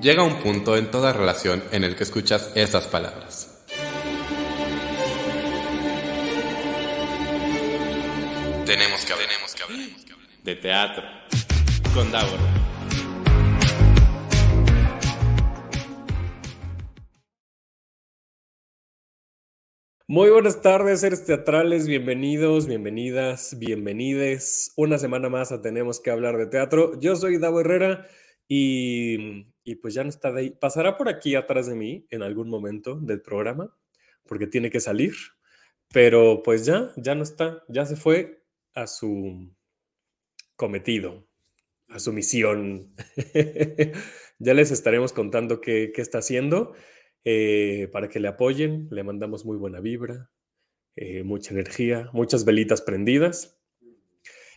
Llega un punto en toda relación en el que escuchas estas palabras. Tenemos que hablar. Tenemos que hablar. De teatro. Con Davor. Muy buenas tardes, seres teatrales, bienvenidos, bienvenidas, bienvenides. Una semana más a Tenemos que hablar de teatro. Yo soy Davo Herrera y, y pues ya no está de ahí. Pasará por aquí atrás de mí en algún momento del programa porque tiene que salir, pero pues ya, ya no está, ya se fue a su cometido, a su misión. ya les estaremos contando qué, qué está haciendo eh, para que le apoyen. Le mandamos muy buena vibra, eh, mucha energía, muchas velitas prendidas.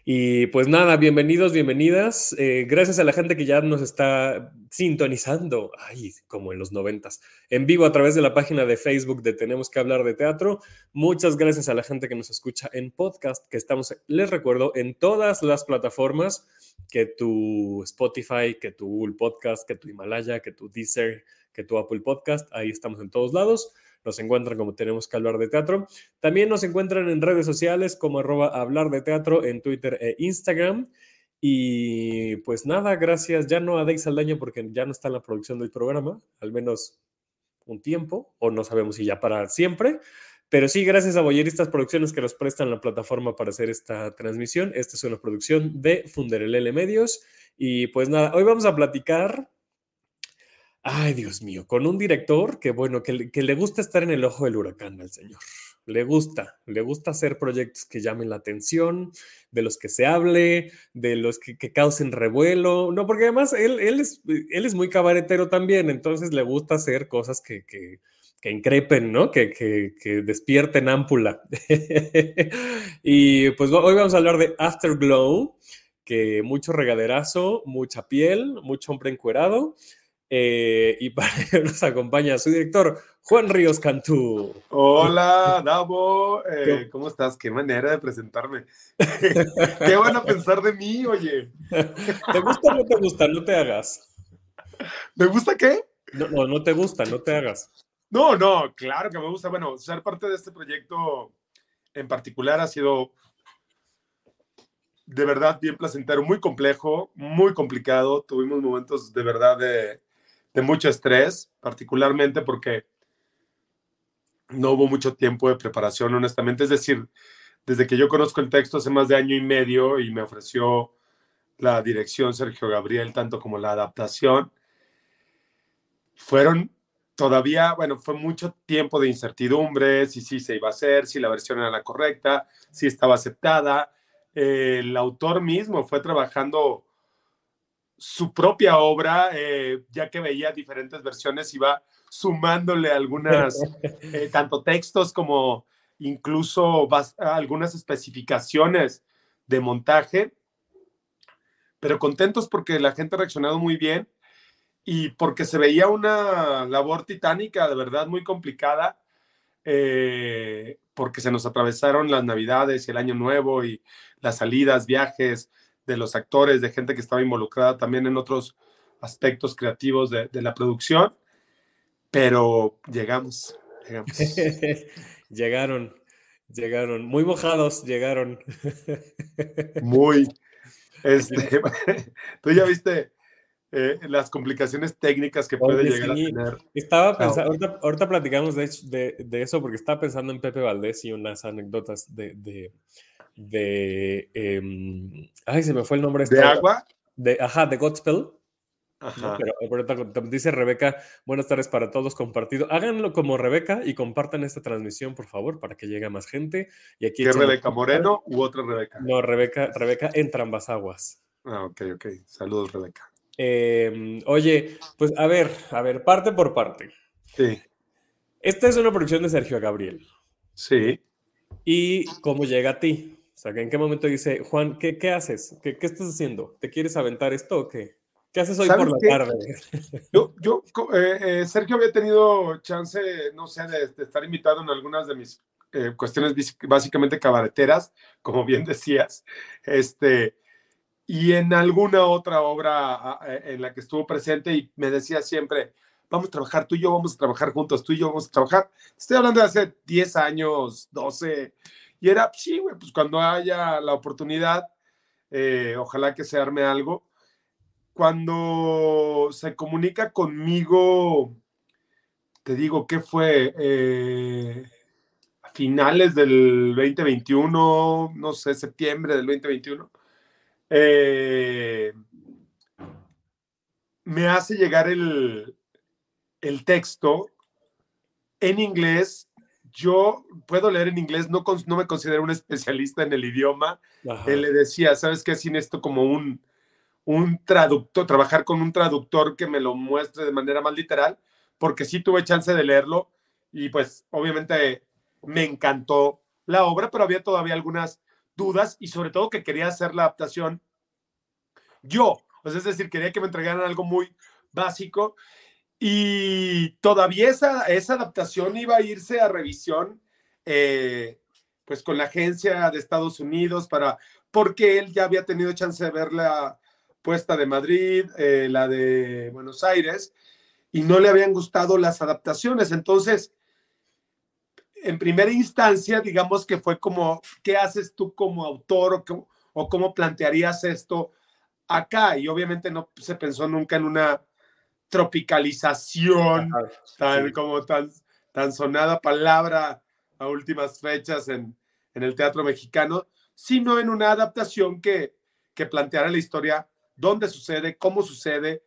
Y pues nada, bienvenidos, bienvenidas. Eh, gracias a la gente que ya nos está sintonizando, ay, como en los noventas, en vivo a través de la página de Facebook de Tenemos que hablar de teatro. Muchas gracias a la gente que nos escucha en podcast, que estamos, les recuerdo, en todas las plataformas, que tu Spotify, que tu Google Podcast, que tu Himalaya, que tu Deezer, que tu Apple Podcast, ahí estamos en todos lados. Nos encuentran como tenemos que hablar de teatro. También nos encuentran en redes sociales como arroba hablar de teatro en Twitter e Instagram. Y pues nada, gracias ya no a Dave Saldaña porque ya no está en la producción del programa, al menos un tiempo, o no sabemos si ya para siempre. Pero sí, gracias a Boyeristas Producciones que nos prestan la plataforma para hacer esta transmisión. Esta es una producción de Funderelele Medios. Y pues nada, hoy vamos a platicar Ay, Dios mío, con un director que, bueno, que, le gusta estar en el ojo del huracán al señor. Le gusta, le gusta hacer proyectos que llamen la atención, de los que se hable, de los que, causen revuelo. No, porque además él, él, es, él es muy cabaretero también, entonces le gusta hacer cosas que, que, increpen, ¿no? Que, que, despierten ámpula. y pues hoy vamos a hablar de Afterglow, que mucho regaderazo, mucha piel, mucho hombre encuerado. Eh, y para ello nos acompaña su director, Juan Ríos Cantú. Hola, Davo. Eh, ¿Cómo estás? Qué manera de presentarme. ¿Qué van a pensar de mí, oye? ¿Te gusta o no te gusta? No te hagas. ¿Me gusta qué? No, no, no te gusta, no te hagas. No, no, claro que me gusta. Bueno, ser parte de este proyecto en particular ha sido de verdad bien placentero, muy complejo, muy complicado. Tuvimos momentos de verdad de de mucho estrés, particularmente porque no hubo mucho tiempo de preparación, honestamente. Es decir, desde que yo conozco el texto hace más de año y medio y me ofreció la dirección Sergio Gabriel, tanto como la adaptación, fueron todavía, bueno, fue mucho tiempo de incertidumbre, si sí se iba a hacer, si la versión era la correcta, si estaba aceptada. El autor mismo fue trabajando su propia obra, eh, ya que veía diferentes versiones, iba sumándole algunas, eh, tanto textos como incluso algunas especificaciones de montaje, pero contentos porque la gente ha reaccionado muy bien y porque se veía una labor titánica, de verdad muy complicada, eh, porque se nos atravesaron las navidades y el año nuevo y las salidas, viajes, de los actores, de gente que estaba involucrada también en otros aspectos creativos de, la producción, pero llegamos, llegamos. llegaron, llegaron, muy mojados, llegaron. muy. Este, tú ya viste eh, las complicaciones técnicas que puede llegar a tener. Estaba pensando, ahorita, platicamos de, de, eso porque estaba pensando en Pepe Valdés y unas anécdotas de, de. Em, ay, se me fue el nombre. ¿De agua? De, ajá, de Godspell. Ajá. dice Rebeca, buenas tardes para todos, compartido. Háganlo como Rebeca y compartan esta transmisión, por favor, para que llegue a más gente. Y aquí ¿Qué Rebeca Moreno u otra Rebeca? No, Rebeca, Rebeca entre ambas aguas. Ah, ok, ok. Saludos, Rebeca. Em, oye, pues a ver, a ver, parte por parte. Sí. Esta es una producción de Sergio Gabriel. Sí. ¿Y cómo llega a ti? O sea, ¿en qué momento dice, Juan, ¿qué, qué haces? ¿Qué, ¿Qué, estás haciendo? ¿Te quieres aventar esto o qué? ¿Qué haces hoy por la tarde? Yo, yo eh, eh, Sergio había tenido chance, no sé, de, estar invitado en algunas de mis eh, cuestiones básicamente cabareteras, como bien decías, este, y en alguna otra obra en la que estuvo presente y me decía siempre, vamos a trabajar, tú y yo vamos a trabajar juntos, tú y yo vamos a trabajar. Estoy hablando de hace 10 años, 12, y era, sí, güey, pues cuando haya la oportunidad, eh, ojalá que se arme algo. Cuando se comunica conmigo, te digo, ¿qué fue? Eh, a finales del 2021, no sé, septiembre del 2021. Eh, me hace llegar el, el texto en inglés. Yo puedo leer en inglés, no, no me considero un especialista en el idioma. Él le decía, ¿sabes qué? Sin esto como un, un traductor, trabajar con un traductor que me lo muestre de manera más literal, porque sí tuve chance de leerlo y pues obviamente me encantó la obra, pero había todavía algunas dudas y sobre todo que quería hacer la adaptación yo, es decir, quería que me entregaran algo muy básico y todavía esa, esa adaptación iba a irse a revisión, eh, pues con la agencia de Estados Unidos, para, porque él ya había tenido chance de ver la puesta de Madrid, eh, la de Buenos Aires, y no le habían gustado las adaptaciones. Entonces, en primera instancia, digamos que fue como, ¿qué haces tú como autor o, o cómo plantearías esto acá? Y obviamente no se pensó nunca en una tropicalización, tan como tan, tan sonada palabra a últimas fechas en, en, el teatro mexicano, sino en una adaptación que, que planteara la historia, dónde sucede, cómo sucede,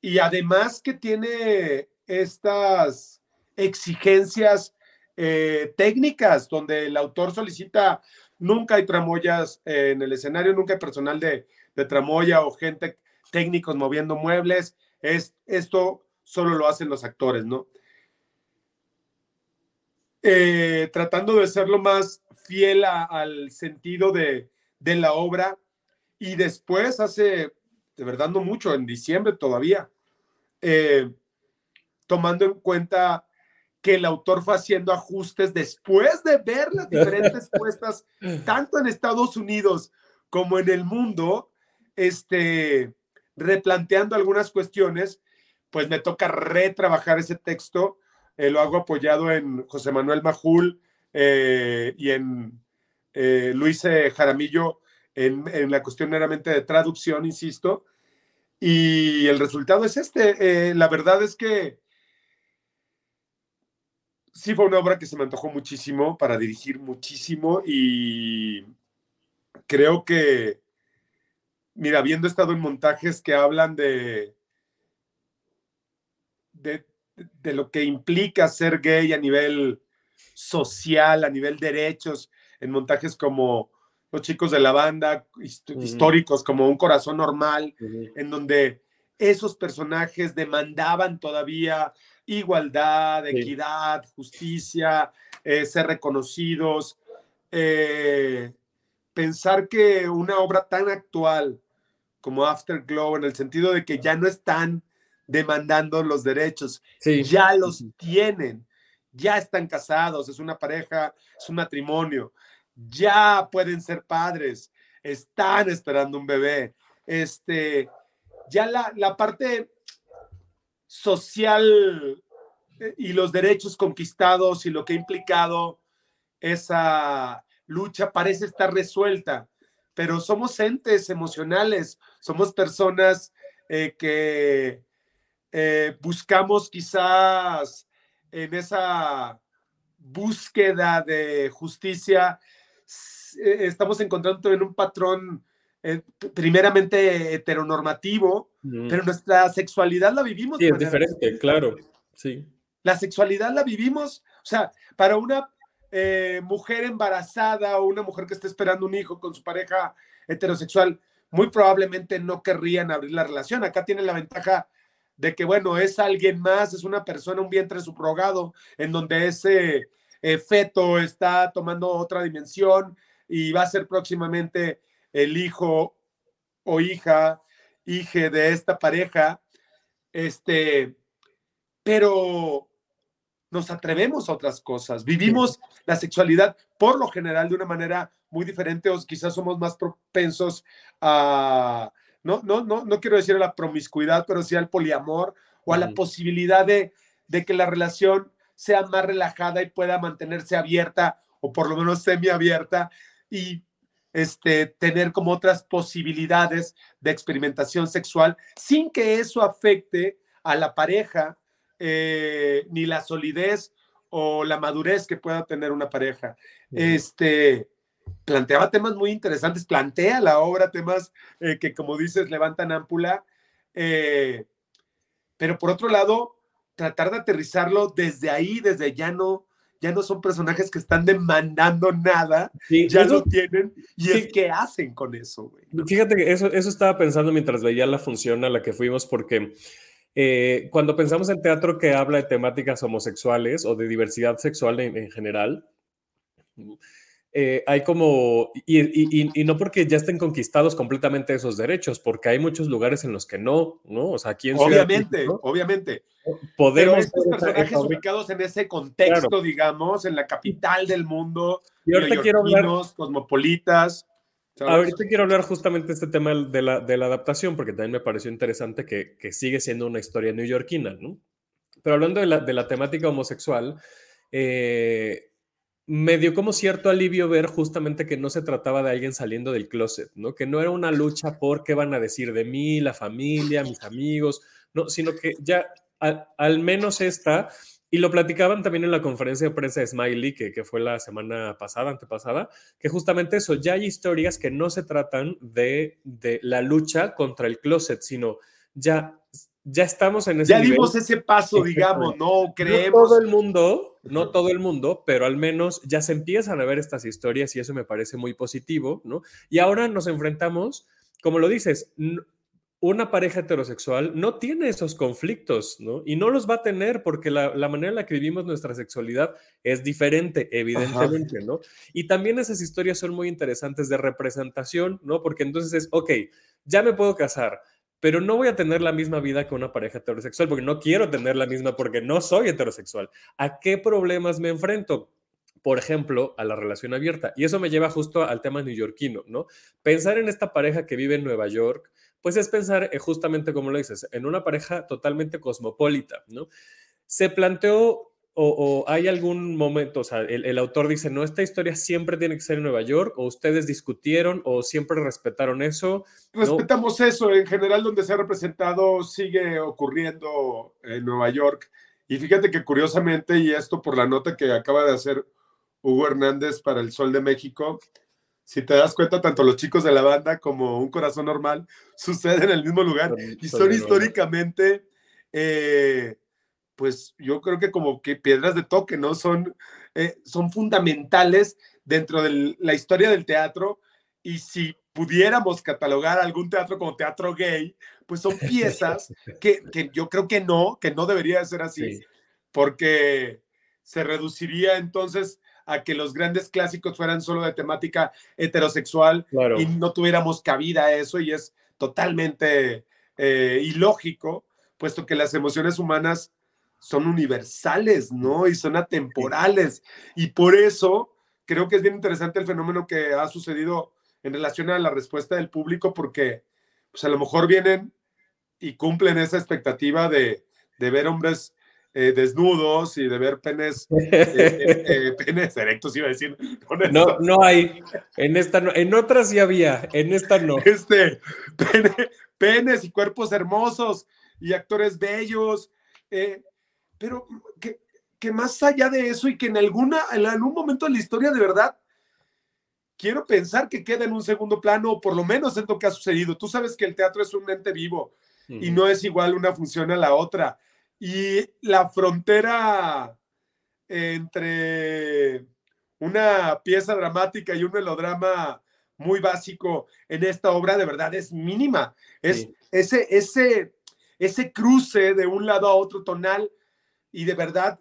y además que tiene estas exigencias eh, técnicas, donde el autor solicita, nunca hay tramoyas en el escenario, nunca hay personal de, de tramoya o gente técnicos moviendo muebles, es, esto solo lo hacen los actores, ¿no? Eh, tratando de ser lo más fiel al sentido de, la obra y después hace, de verdad no mucho, en diciembre todavía, eh, tomando en cuenta que el autor fue haciendo ajustes después de ver las diferentes puestas, tanto en Estados Unidos como en el mundo, este, replanteando algunas cuestiones, pues me toca retrabajar ese texto. Eh, lo hago apoyado en José Manuel Majul eh, y en eh, Luis Jaramillo en, en, la cuestión meramente de traducción, insisto. Y el resultado es este. la verdad es que sí fue una obra que se me antojó muchísimo para dirigir muchísimo y creo que mira, habiendo estado en montajes que hablan de, de, lo que implica ser gay a nivel social, a nivel derechos, en montajes como los chicos de la banda, históricos, como Un Corazón Normal, en donde esos personajes demandaban todavía igualdad, equidad, justicia, eh, ser reconocidos. Eh, pensar que una obra tan actual como Afterglow, en el sentido de que ya no están demandando los derechos, ya los tienen, ya están casados, es una pareja, es un matrimonio, ya pueden ser padres, están esperando un bebé. Este, ya la, la parte social eh, y los derechos conquistados y lo que ha implicado esa lucha parece estar resuelta pero somos entes emocionales, somos personas eh, que eh, buscamos quizás en esa búsqueda de justicia, eh, estamos encontrando en un patrón primeramente heteronormativo, pero nuestra sexualidad la vivimos. Sí, es diferente, claro, sí. La sexualidad la vivimos, o sea, para una eh, mujer embarazada o una mujer que está esperando un hijo con su pareja heterosexual, muy probablemente no querrían abrir la relación. Acá tienen la ventaja de que, bueno, es alguien más, es una persona, un vientre subrogado, en donde ese eh, feto está tomando otra dimensión y va a ser próximamente el hijo o hija, hija de esta pareja. Este, pero nos atrevemos a otras cosas, vivimos la sexualidad por lo general de una manera muy diferente o quizás somos más propensos a, no, no, no, no quiero decir a la promiscuidad, pero sí al poliamor o a la posibilidad de, de que la relación sea más relajada y pueda mantenerse abierta o por lo menos semiabierta y este, tener como otras posibilidades de experimentación sexual sin que eso afecte a la pareja eh, ni la solidez o la madurez que pueda tener una pareja. Este planteaba temas muy interesantes, plantea la obra temas eh, que, como dices, levantan ámpula, eh, pero por otro lado, tratar de aterrizarlo desde ahí, desde ya no, ya no son personajes que están demandando nada, ya lo tienen y es que hacen con eso, Fíjate que eso, eso estaba pensando mientras veía la función a la que fuimos, porque eh, cuando pensamos en teatro que habla de temáticas homosexuales o de diversidad sexual en, general, eh, hay como, y, no porque ya estén conquistados completamente esos derechos, porque hay muchos lugares en los que no, ¿no? O sea, aquí en Obviamente, obviamente. Podemos. Pero estos personajes ubicados en ese contexto, digamos, en la capital del mundo, y ahorita quiero hablar, cosmopolitas. Ahorita quiero hablar justamente de este tema de la, de la adaptación, porque también me pareció interesante que, que sigue siendo una historia neoyorquina, ¿no? Pero hablando de la, de la temática homosexual, eh, me dio como cierto alivio ver justamente que no se trataba de alguien saliendo del closet, ¿no? Que no era una lucha por qué van a decir de mí, la familia, mis amigos, no, sino que ya al menos esta y lo platicaban también en la conferencia de prensa de Smiley, que, que, fue la semana pasada, antepasada, que justamente eso, ya hay historias que no se tratan de, de la lucha contra el closet, sino ya, ya estamos en ese Ya dimos ese paso, digamos, no creemos. No todo el mundo, no todo el mundo, pero al menos ya se empiezan a ver estas historias y eso me parece muy positivo, ¿no? Y ahora nos enfrentamos, como lo dices, una pareja heterosexual no tiene esos conflictos, ¿no? Y no los va a tener porque la, manera en la que vivimos nuestra sexualidad es diferente, evidentemente, ¿no? Y también esas historias son muy interesantes de representación, ¿no? Porque entonces es, ok, ya me puedo casar, pero no voy a tener la misma vida que una pareja heterosexual porque no quiero tener la misma porque no soy heterosexual. ¿A qué problemas me enfrento? por ejemplo, a la relación abierta. Y eso me lleva justo al tema neoyorquino, ¿no? Pensar en esta pareja que vive en Nueva York, pues es pensar eh, justamente como lo dices, en una pareja totalmente cosmopolita, ¿no? Se planteó o, hay algún momento, o sea, el, autor dice, no, esta historia siempre tiene que ser en Nueva York, o ustedes discutieron, o siempre respetaron eso. Respetamos eso, en general donde se ha representado sigue ocurriendo en Nueva York. Y fíjate que curiosamente, y esto por la nota que acaba de hacer Hugo Hernández para El Sol de México, si te das cuenta, tanto los chicos de la banda como Un Corazón Normal suceden en el mismo lugar y son históricamente, eh, pues yo creo que como que piedras de toque, ¿no? Son, eh, son fundamentales dentro de la historia del teatro y si pudiéramos catalogar algún teatro como teatro gay, pues son piezas que, que yo creo que no, que no debería ser así, porque se reduciría entonces a que los grandes clásicos fueran solo de temática heterosexual y no tuviéramos cabida a eso y es totalmente eh, ilógico, puesto que las emociones humanas son universales, ¿no? Y son atemporales. Y por eso creo que es bien interesante el fenómeno que ha sucedido en relación a la respuesta del público, porque pues a lo mejor vienen y cumplen esa expectativa de, de ver hombres eh, desnudos y de ver penes, eh, eh, penes erectos, iba a decir. No, no hay. En esta no, en otras sí había, en esta no. Este, penes y cuerpos hermosos y actores bellos, pero que, que, más allá de eso y que en alguna, en algún momento de la historia de verdad, quiero pensar que queda en un segundo plano, o por lo menos es lo que ha sucedido. Tú sabes que el teatro es un ente vivo y no es igual una función a la otra y la frontera entre una pieza dramática y un melodrama muy básico en esta obra de verdad es mínima. Es ese, ese, ese cruce de un lado a otro tonal y de verdad,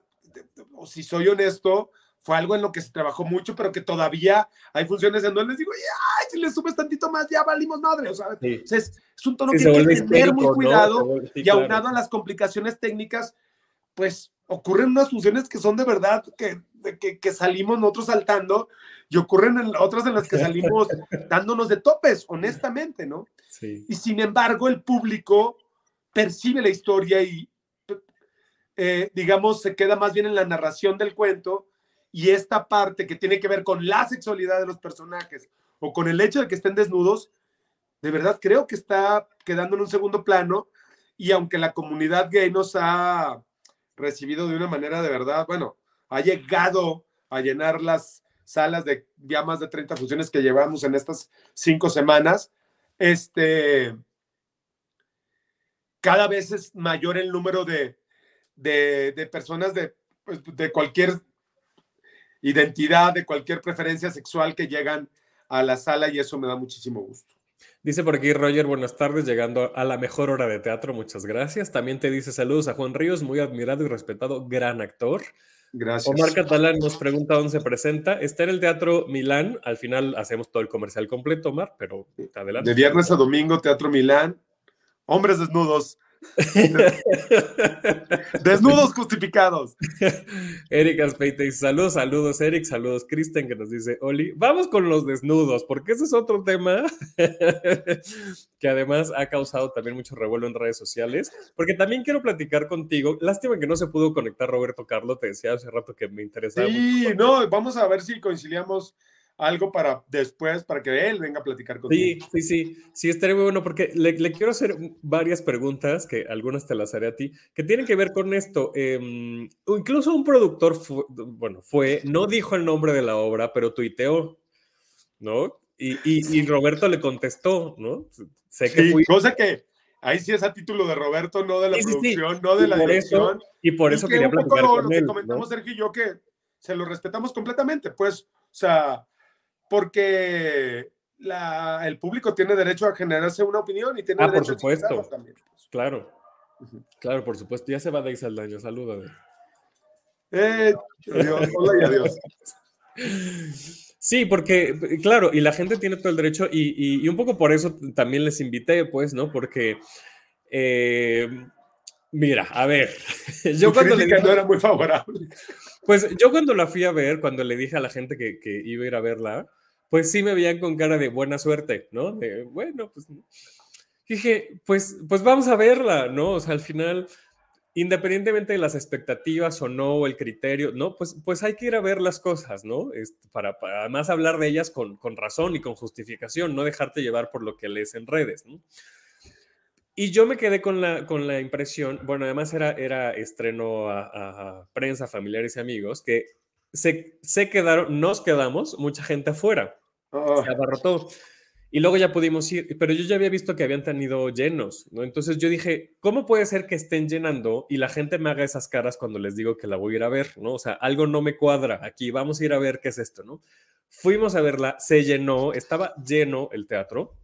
si soy honesto, fue algo en lo que se trabajó mucho, pero que todavía hay funciones en donde les digo, ay, si le subes tantito más, ya valimos madre. O sea, es, un tono que hay que tener muy cuidado y aunado a las complicaciones técnicas, pues ocurren unas funciones que son de verdad que, que, que salimos nosotros saltando y ocurren en otras en las que salimos dándonos de topes, honestamente, ¿no? Sí. Y sin embargo, el público percibe la historia y, eh, digamos, se queda más bien en la narración del cuento y esta parte que tiene que ver con la sexualidad de los personajes o con el hecho de que estén desnudos, de verdad creo que está quedando en un segundo plano y aunque la comunidad gay nos ha recibido de una manera de verdad, bueno, ha llegado a llenar las salas de ya más de 30 funciones que llevamos en estas cinco semanas, este, cada vez es mayor el número de, de, personas de, pues, de cualquier identidad, de cualquier preferencia sexual que llegan a la sala y eso me da muchísimo gusto. Dice por aquí Roger, buenas tardes, llegando a la mejor hora de teatro, muchas gracias. También te dice saludos a Juan Ríos, muy admirado y respetado, gran actor. Gracias. Omar Catalán nos pregunta dónde se presenta. Está en el Teatro Milán, al final hacemos todo el comercial completo, Omar, pero adelante. De viernes a domingo, Teatro Milán, hombres desnudos. Desnudos justificados. Eric Aspeite Saludos, saludos, Eric. Saludos, Kristen, que nos dice: Oli, vamos con los desnudos, porque ese es otro tema que además ha causado también mucho revuelo en redes sociales. Porque también quiero platicar contigo. Lástima que no se pudo conectar Roberto Carlos. Te decía hace rato que me interesaba. Sí, mucho. no, vamos a ver si conciliamos algo para después, para que él venga a platicar contigo. Sí, sí, sí, sí, estaría muy bueno porque le, le, quiero hacer varias preguntas, que algunas te las haré a ti, que tienen que ver con esto. Eh, incluso un productor, fue, bueno, fue, no dijo el nombre de la obra, pero tuiteó, ¿no? Y, y, y Roberto le contestó, ¿no? Sé que sí, fui... Cosa que ahí sí es a título de Roberto, no de la sí, producción, sí, no de la dirección. Eso, y por eso y quería platicar lo, con lo él, que comentamos ¿no? Sergio y yo, que se lo respetamos completamente, pues, o sea porque la, el público tiene derecho a generarse una opinión y tiene ah, derecho por supuesto. a también. Claro. Uh -huh. Claro, por supuesto. Ya se va de Saldaño. Salúdame. Eh, adiós. Hola y adiós. Sí, porque, claro, y la gente tiene todo el derecho, y, y, y un poco por eso también les invité, pues, ¿no? Porque, eh, mira, a ver, yo cuando le dije, no era muy favorable. Pues yo cuando la fui a ver, cuando le dije a la gente que, que, iba a ir a verla, pues sí me veían con cara de buena suerte, ¿no? De, bueno, pues dije, pues, pues vamos a verla, ¿no? O sea, al final, independientemente de las expectativas o no, o el criterio, ¿no? Pues, pues hay que ir a ver las cosas, ¿no? Este, para, para, además hablar de ellas con, con razón y con justificación, no dejarte llevar por lo que lees en redes, ¿no? Y yo me quedé con la, con la impresión, bueno, además era, era estreno a, a, prensa, familiares y amigos, que se, se, quedaron, nos quedamos, mucha gente afuera. Oh. Se abarrotó. Y luego ya pudimos ir, pero yo ya había visto que habían tenido llenos, ¿no? Entonces yo dije, ¿cómo puede ser que estén llenando y la gente me haga esas caras cuando les digo que la voy a ir a ver, ¿no? O sea, algo no me cuadra aquí, vamos a ir a ver qué es esto, ¿no? Fuimos a verla, se llenó, estaba lleno el teatro,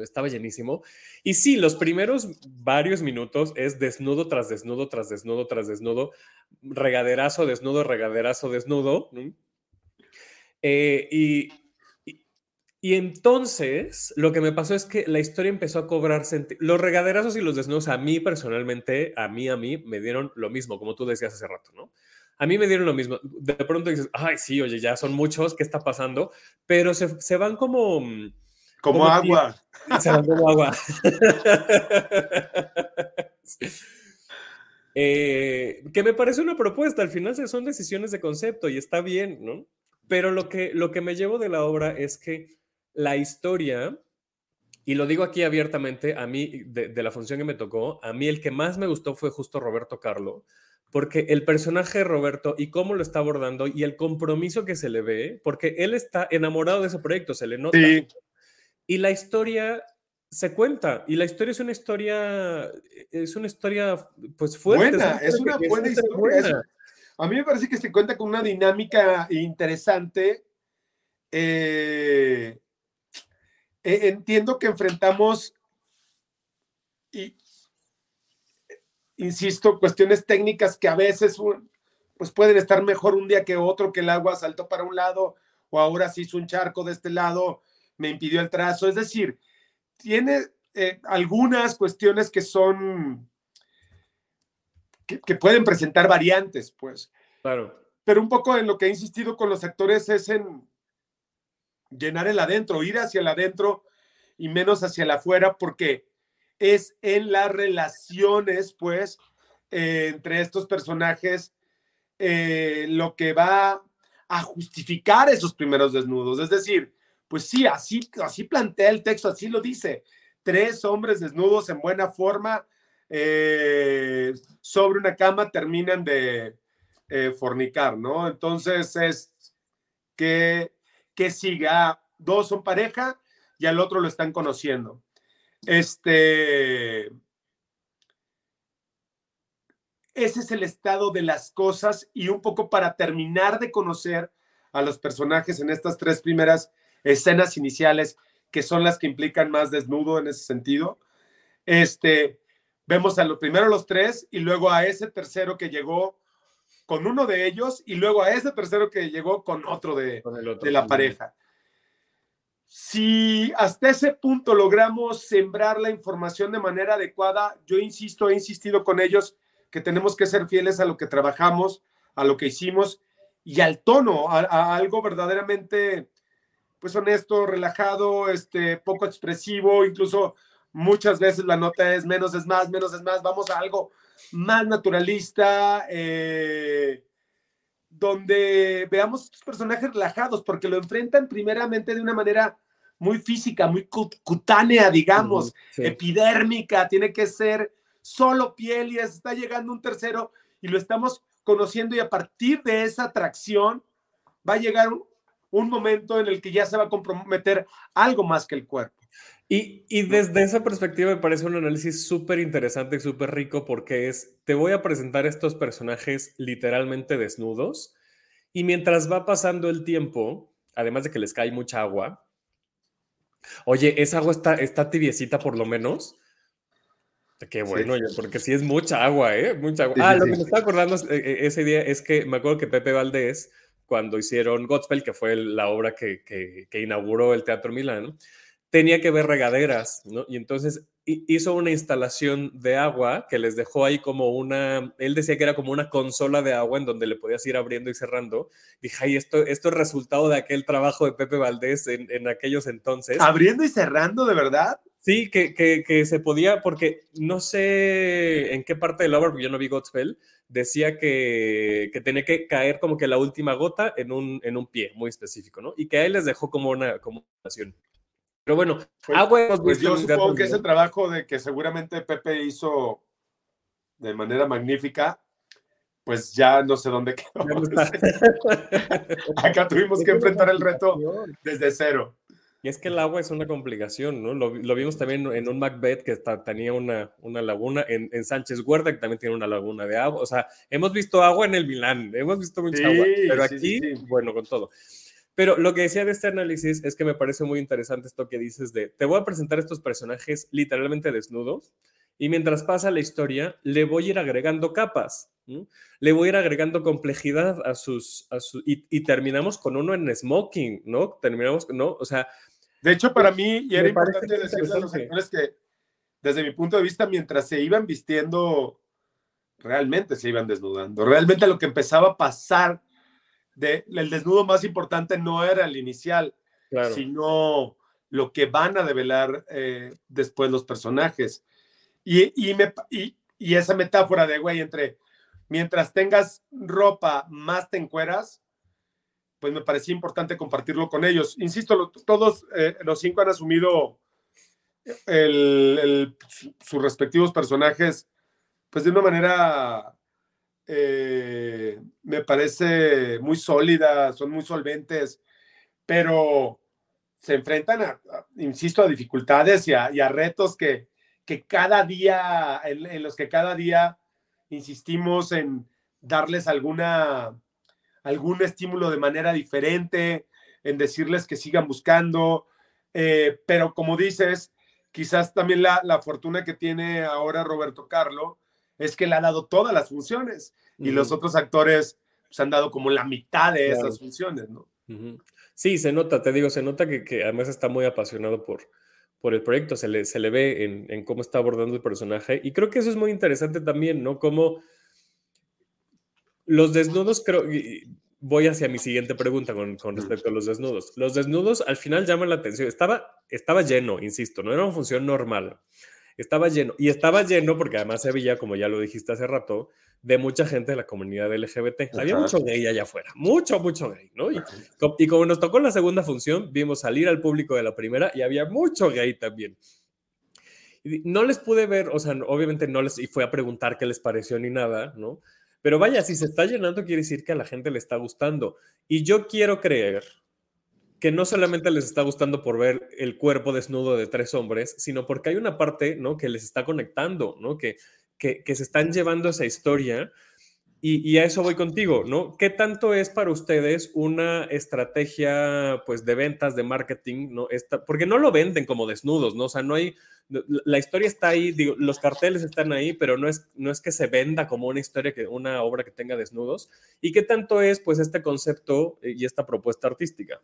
estaba llenísimo. Y sí, los primeros varios minutos es desnudo tras desnudo, tras desnudo, tras desnudo, regaderazo, desnudo, regaderazo, desnudo. Eh, y, y, entonces lo que me pasó es que la historia empezó a cobrar sentido. Los regaderazos y los desnudos a mí personalmente, a mí, a mí, me dieron lo mismo, como tú decías hace rato, ¿no? A mí me dieron lo mismo. De pronto dices, ay, sí, oye, ya son muchos, ¿qué está pasando? Pero se, se van como como, como agua. Se van como agua. eh, que me parece una propuesta, al final son decisiones de concepto y está bien, ¿no? Pero lo que, lo que me llevo de la obra es que la historia, y lo digo aquí abiertamente, a mí, de, de la función que me tocó, a mí el que más me gustó fue justo Roberto Carlo, porque el personaje de Roberto y cómo lo está abordando y el compromiso que se le ve, porque él está enamorado de ese proyecto, se le nota. Sí. Y la historia se cuenta, y la historia es una historia, es una historia, pues fuerte. Buena, es una, es buena historia. Buena. a mí me parece que se cuenta con una dinámica interesante. Eh, entiendo que enfrentamos, y insisto, cuestiones técnicas que a veces pues pueden estar mejor un día que otro, que el agua saltó para un lado, o ahora se hizo un charco de este lado me impidió el trazo. Es decir, tiene eh, algunas cuestiones que son, que, pueden presentar variantes, pues. Claro. Pero un poco en lo que he insistido con los actores es en llenar el adentro, ir hacia el adentro y menos hacia el afuera, porque es en las relaciones, pues, eh, entre estos personajes eh, lo que va a justificar esos primeros desnudos. Es decir, pues sí, así, así plantea el texto, así lo dice. Tres hombres desnudos en buena forma eh, sobre una cama terminan de fornicar, ¿no? Entonces es que, que siga, dos son pareja y al otro lo están conociendo. Este, ese es el estado de las cosas y un poco para terminar de conocer a los personajes en estas tres primeras escenas iniciales, que son las que implican más desnudo en ese sentido. Este, vemos a lo primero los tres y luego a ese tercero que llegó con uno de ellos y luego a ese tercero que llegó con otro de, de la pareja. Si hasta ese punto logramos sembrar la información de manera adecuada, yo insisto, he insistido con ellos que tenemos que ser fieles a lo que trabajamos, a lo que hicimos y al tono, a, algo verdaderamente, pues honesto, relajado, este, poco expresivo, incluso muchas veces la nota es menos es más, menos es más, vamos a algo más naturalista, eh, donde veamos estos personajes relajados, porque lo enfrentan primeramente de una manera muy física, muy cutánea, digamos, epidérmica, tiene que ser solo piel y está llegando un tercero y lo estamos conociendo y a partir de esa atracción va a llegar un, momento en el que ya se va a comprometer algo más que el cuerpo. Y, y desde esa perspectiva me parece un análisis súper interesante y súper rico porque es, te voy a presentar estos personajes literalmente desnudos y mientras va pasando el tiempo, además de que les cae mucha agua, oye, esa agua está, está tibiecita por lo menos, Qué bueno, porque sí es mucha agua, ¿eh? Mucha agua. ah, lo que me estaba acordando eh, eh, ese día es que me acuerdo que Pepe Valdés, cuando hicieron Godspell, que fue la obra que, que, inauguró el Teatro Milán, tenía que ver regaderas, ¿no? Y entonces hizo una instalación de agua que les dejó ahí como una, él decía que era como una consola de agua en donde le podías ir abriendo y cerrando. Dije, ay, esto, esto es resultado de aquel trabajo de Pepe Valdés en, en aquellos entonces. ¿Abriendo y cerrando, de verdad? Sí, que, que, se podía, porque no sé en qué parte del porque yo no vi Godspell, decía que, que, tenía que caer como que la última gota en un, en un pie muy específico, ¿no? Y que a él les dejó como una como Pero bueno, pues, agua pues yo supongo que ese trabajo de que seguramente Pepe hizo de manera magnífica, pues ya no sé dónde quedó. Acá tuvimos que enfrentar el reto desde cero. Y es que el agua es una complicación, ¿no? Lo, vimos también en un Macbeth que tenía una, una laguna, en, en, Sánchez Huerta que también tiene una laguna de agua. O sea, hemos visto agua en el Milán, hemos visto mucha agua, pero aquí, bueno, con todo. Pero lo que decía de este análisis es que me parece muy interesante esto que dices de, te voy a presentar estos personajes literalmente desnudos y mientras pasa la historia, le voy a ir agregando capas, le voy a ir agregando complejidad a sus, a su, y, y, terminamos con uno en smoking, ¿no? Terminamos, ¿no? O sea, de hecho, para mí, y era importante decirle a los actores que, desde mi punto de vista, mientras se iban vistiendo, realmente se iban desnudando. Realmente lo que empezaba a pasar, de, el desnudo más importante no era el inicial, sino lo que van a develar eh, después los personajes. Y, y, me, y, y esa metáfora de, güey, entre mientras tengas ropa, más te encueras, pues me parecía importante compartirlo con ellos. Insisto, todos eh, los cinco han asumido sus respectivos personajes, pues de una manera, eh, me parece muy sólida, son muy solventes, pero se enfrentan, a, insisto, a dificultades y a, retos que, que, cada día, en los que cada día insistimos en darles alguna algún estímulo de manera diferente, en decirles que sigan buscando, eh, pero como dices, quizás también la, la, fortuna que tiene ahora Roberto Carlo es que le ha dado todas las funciones y los otros actores pues, han dado como la mitad de esas funciones, ¿no? Sí, se nota, te digo, se nota que, que, además está muy apasionado por, por el proyecto, se le, se le ve en, en, cómo está abordando el personaje y creo que eso es muy interesante también, ¿no? Como Los desnudos creo, voy hacia mi siguiente pregunta con, respecto a los desnudos. Los desnudos al final llaman la atención. Estaba, estaba lleno, insisto, no era una función normal. Estaba lleno. Y estaba lleno porque además se veía, como ya lo dijiste hace rato, de mucha gente de la comunidad LGBT. Había mucho gay allá afuera, mucho, mucho gay, ¿no? Y, y, como nos tocó la segunda función, vimos salir al público de la primera y había mucho gay también. no les pude ver, o sea, obviamente no les, y fue a preguntar qué les pareció ni nada, ¿no? Pero vaya, si se está llenando, quiere decir que a la gente le está gustando. Y yo quiero creer que no solamente les está gustando por ver el cuerpo desnudo de tres hombres, sino porque hay una parte, ¿no? Que les está conectando, ¿no? Que, que, se están llevando esa historia. Y, a eso voy contigo, ¿no? ¿Qué tanto es para ustedes una estrategia, pues, de ventas, de marketing, ¿no? Esta, porque no lo venden como desnudos, ¿no? O sea, no hay, la historia está ahí, digo, los carteles están ahí, pero no es, no es que se venda como una historia, que, una obra que tenga desnudos. ¿Y qué tanto es, pues, este concepto y esta propuesta artística?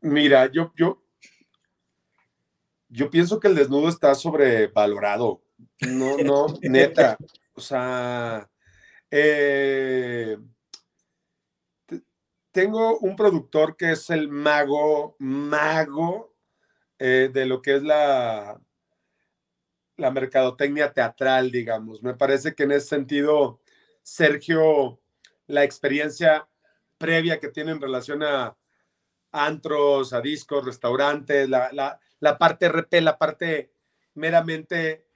Mira, yo, yo, yo pienso que el desnudo está sobrevalorado. No, no, neta. O sea, eh, tengo un productor que es el mago, mago eh, de lo que es la, la mercadotecnia teatral, digamos. Me parece que en ese sentido, Sergio, la experiencia previa que tiene en relación a antros, a discos, restaurantes, la, la, parte RP, la parte meramente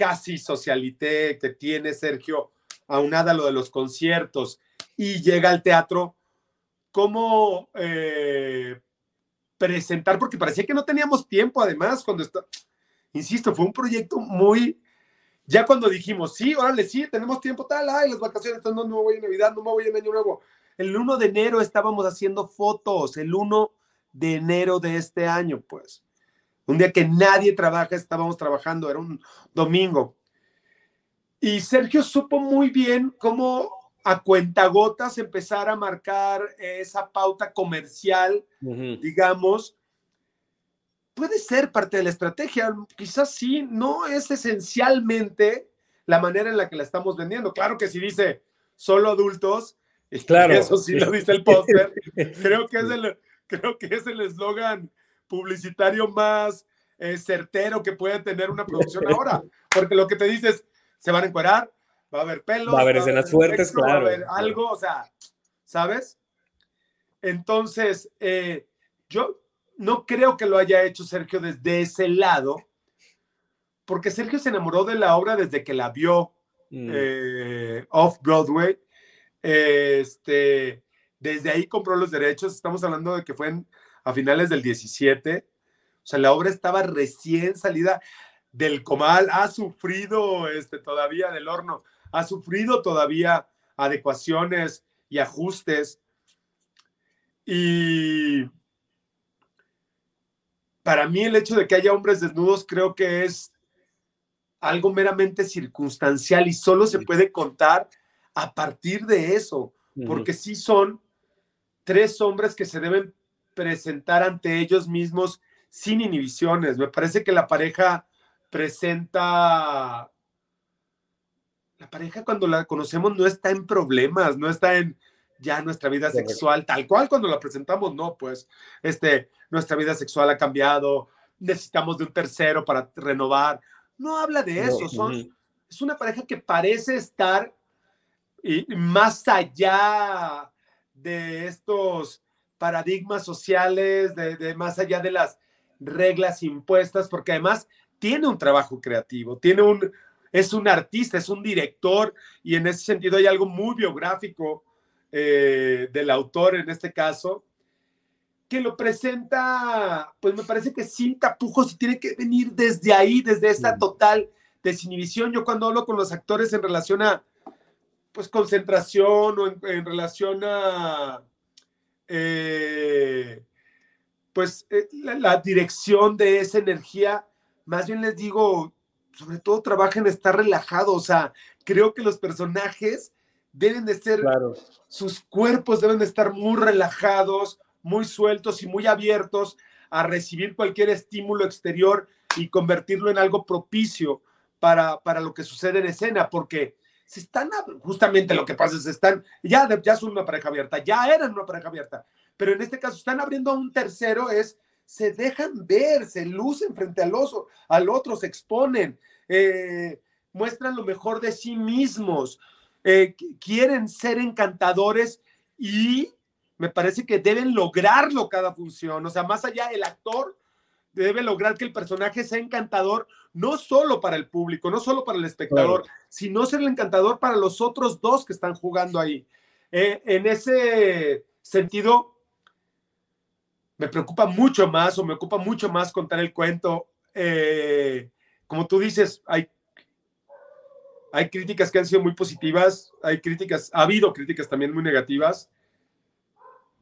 casi socialité que tiene Sergio, aunada a lo de los conciertos y llega al teatro, ¿cómo eh, presentar, porque parecía que no teníamos tiempo, además, cuando está, insisto, fue un proyecto muy, ya cuando dijimos, sí, órale, sí, tenemos tiempo, tal, ay, las vacaciones, no, no me voy en Navidad, no me voy en Año Nuevo. El 1 de enero estábamos haciendo fotos, el 1 de enero de este año, pues. Un día que nadie trabaja, estábamos trabajando, era un domingo. Y Sergio supo muy bien cómo a cuentagotas empezar a marcar esa pauta comercial, digamos, puede ser parte de la estrategia. Quizás sí, no es esencialmente la manera en la que la estamos vendiendo. Claro que si dice solo adultos, claro. eso sí lo dice el póster, creo que es el creo que es el eslogan publicitario más eh, certero que puede tener una producción ahora, porque lo que te dices, se van a encuerar, va a haber pelo. Va a haber escenas fuertes, claro. Va a haber algo, o sea, ¿sabes? Entonces, eh, yo no creo que lo haya hecho Sergio desde ese lado, porque Sergio se enamoró de la obra desde que la vio mm. eh, off Broadway. este, desde ahí compró los derechos. Estamos hablando de que fue a finales del 17. O sea, la obra estaba recién salida del comal, ha sufrido este, todavía del horno ha sufrido todavía adecuaciones y ajustes. Y para mí el hecho de que haya hombres desnudos creo que es algo meramente circunstancial y solo se puede contar a partir de eso, porque sí son tres hombres que se deben presentar ante ellos mismos sin inhibiciones. Me parece que la pareja presenta la pareja cuando la conocemos no está en problemas, no está en ya nuestra vida sexual, tal cual cuando la presentamos, no, pues, este, nuestra vida sexual ha cambiado, necesitamos de un tercero para renovar. No habla de eso, son, es una pareja que parece estar y, más allá de estos paradigmas sociales, de, de más allá de las reglas impuestas, porque además tiene un trabajo creativo, tiene un, es un artista, es un director y en ese sentido hay algo muy biográfico eh, del autor en este caso, que lo presenta, pues me parece que sin tapujos y tiene que venir desde ahí, desde esa total desinhibición. Yo cuando hablo con los actores en relación a, pues, concentración o en, relación a, eh, pues, eh, la dirección de esa energía, más bien les digo, sobre todo trabaja en estar relajado, o sea, creo que los personajes deben de ser, sus cuerpos deben de estar muy relajados, muy sueltos y muy abiertos a recibir cualquier estímulo exterior y convertirlo en algo propicio para, para lo que sucede en escena, porque se están, justamente lo que pasa es, están, ya, ya son una pareja abierta, ya eran una pareja abierta, pero en este caso están abriendo a un tercero, es, se dejan ver, se lucen frente al, oso, al otro, se exponen, eh, muestran lo mejor de sí mismos, eh, quieren ser encantadores y me parece que deben lograrlo cada función, o sea, más allá el actor debe lograr que el personaje sea encantador, no solo para el público, no solo para el espectador, sino ser el encantador para los otros dos que están jugando ahí. Eh, en ese sentido, me preocupa mucho más o me ocupa mucho más contar el cuento. Eh, como tú dices, hay, hay críticas que han sido muy positivas, hay críticas, ha habido críticas también muy negativas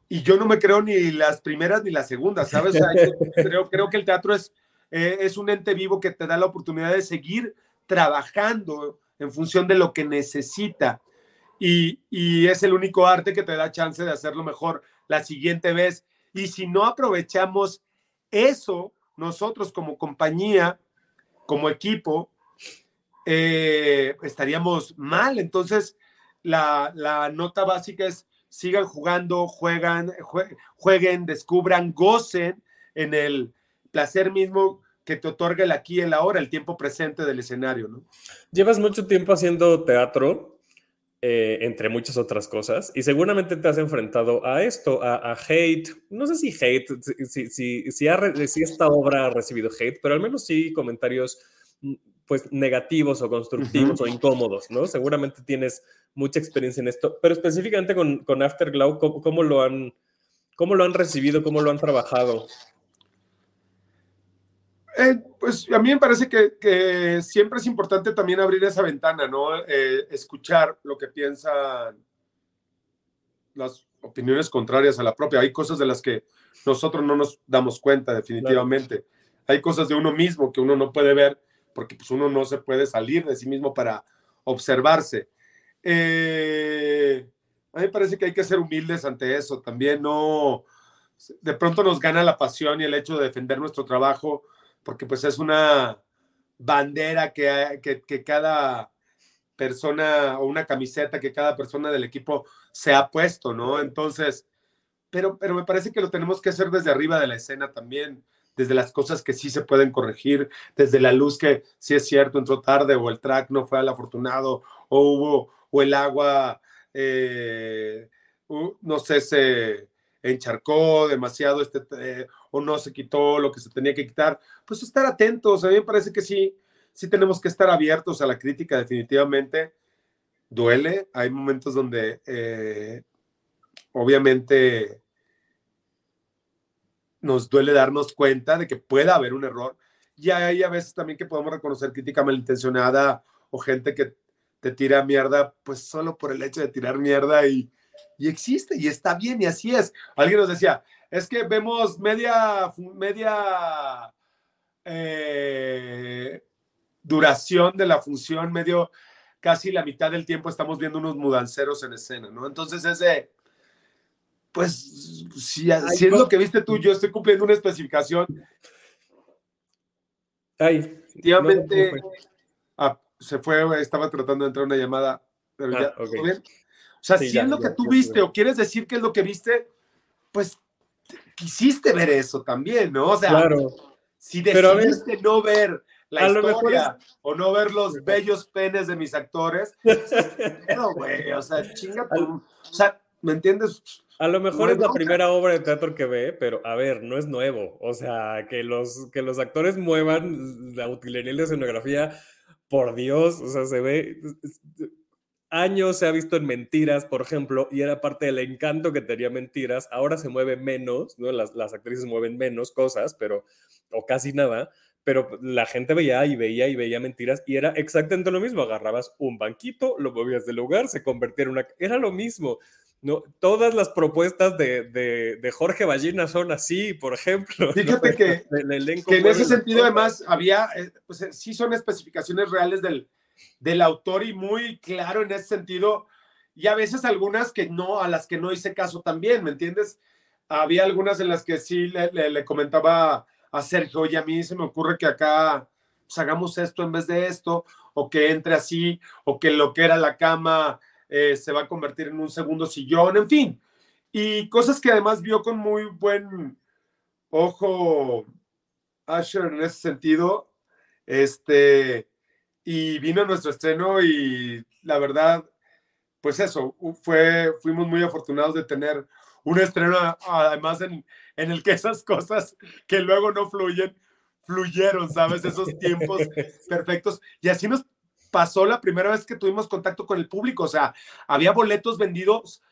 y yo no me creo ni las primeras ni las segundas, ¿sabes? creo, creo que el teatro es, eh, es un ente vivo que te da la oportunidad de seguir trabajando en función de lo que necesita. Y, y, es el único arte que te da chance de hacerlo mejor la siguiente vez. Y si no aprovechamos eso, nosotros como compañía, como equipo, eh, estaríamos mal. Entonces, la, la nota básica es sigan jugando, juegan, jueguen, descubran, gocen en el placer mismo que te otorga el aquí y el ahora, el tiempo presente del escenario, ¿no? Llevas mucho tiempo haciendo teatro, eh, entre muchas otras cosas, y seguramente te has enfrentado a esto, a, hate, no sé si hate, si, si, si, esta obra ha recibido hate, pero al menos sí comentarios mm, pues negativos o constructivos o incómodos, ¿no? Seguramente tienes mucha experiencia en esto, pero específicamente con, con Afterglow, ¿cómo, lo han, ¿cómo lo han recibido? ¿Cómo lo han trabajado? Eh, pues a mí me parece que, siempre es importante también abrir esa ventana, ¿no? Eh, escuchar lo que piensan las opiniones contrarias a la propia. Hay cosas de las que nosotros no nos damos cuenta definitivamente. Hay cosas de uno mismo que uno no puede ver porque pues, uno no se puede salir de sí mismo para observarse. Eh, a mí me parece que hay que ser humildes ante eso. También no, de pronto nos gana la pasión y el hecho de defender nuestro trabajo, porque pues es una bandera que, que, cada persona o una camiseta que cada persona del equipo se ha puesto, ¿no? Entonces, pero, pero me parece que lo tenemos que hacer desde arriba de la escena también, desde las cosas que sí se pueden corregir, desde la luz que sí es cierto, entró tarde o el track no fue al afortunado o hubo o el agua, eh, no sé, se encharcó demasiado este, eh, o no se quitó lo que se tenía que quitar, pues estar atentos. A mí me parece que sí, sí tenemos que estar abiertos a la crítica definitivamente. Duele, hay momentos donde eh, obviamente nos duele darnos cuenta de que pueda haber un error. Y hay a veces también que podemos reconocer crítica malintencionada o gente que te tira mierda, pues solo por el hecho de tirar mierda y, y existe y está bien y así es. Alguien nos decía, es que vemos media, media eh, duración de la función, medio, casi la mitad del tiempo estamos viendo unos mudanceros en escena, ¿no? Entonces ese, pues, si, si es lo que viste tú, yo estoy cumpliendo una especificación. Ay, efectivamente, se fue, estaba tratando de entrar una llamada, pero ah, ya, bien? O sea, si es lo que tú viste o quieres decir que es lo que viste, pues quisiste ver eso también, ¿no? O sea, si decidiste no ver la historia o no ver los bellos penes de mis actores, no, güey, o sea, chinga o sea, ¿me entiendes? A lo mejor es la primera obra de teatro que ve, pero a ver, no es nuevo. O sea, que los, que los actores muevan la utilería de escenografía por Dios, o sea, se ve, años se ha visto en mentiras, por ejemplo, y era parte del encanto que tenía mentiras, ahora se mueve menos, ¿no? Las, las actrices mueven menos cosas, pero, o casi nada, pero la gente veía y veía y veía mentiras y era exactamente lo mismo, agarrabas un banquito, lo movías del lugar, se convertía en una... Era lo mismo. No, todas las propuestas de, de, Jorge Ballina son así, por ejemplo. Fíjate que, en ese sentido, además, había, eh, pues eh, sí son especificaciones reales del, del autor y muy claro en ese sentido. Y a veces algunas que no, a las que no hice caso también, ¿me entiendes? Había algunas en las que sí le, le, comentaba a Sergio, y a mí se me ocurre que acá pues hagamos esto en vez de esto, o que entre así, o que lo que era la cama eh, se va a convertir en un segundo sillón, en fin. Y cosas que además vio con muy buen ojo Asher en ese sentido. Este, y vino a nuestro estreno y la verdad, pues eso, fue, fuimos muy afortunados de tener un estreno además en, en el que esas cosas que luego no fluyen, fluyeron, ¿sabes? Esos tiempos perfectos. Y así nos pasó la primera vez que tuvimos contacto con el público, o sea, había boletos vendidos.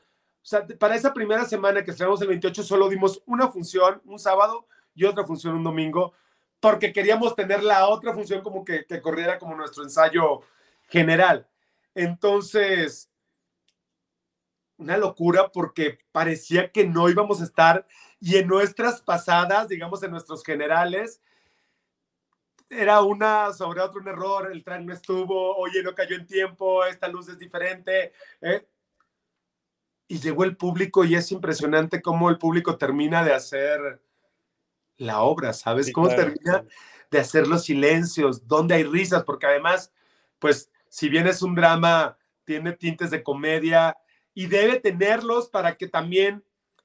O sea, para esa primera semana que estrenamos el 28 solo dimos una función un sábado y otra función un domingo, porque queríamos tener la otra función como que, que corriera como nuestro ensayo general. Entonces, una locura porque parecía que no íbamos a estar y en nuestras pasadas, digamos en nuestros generales, era una sobre otro un error, el tren no estuvo, oye, no cayó en tiempo, esta luz es diferente. ¿eh? Y llegó el público y es impresionante cómo el público termina de hacer la obra, ¿sabes? cómo termina de hacer los silencios, donde hay risas, porque además, pues, si bien es un drama, tiene tintes de comedia, y debe tenerlos para que también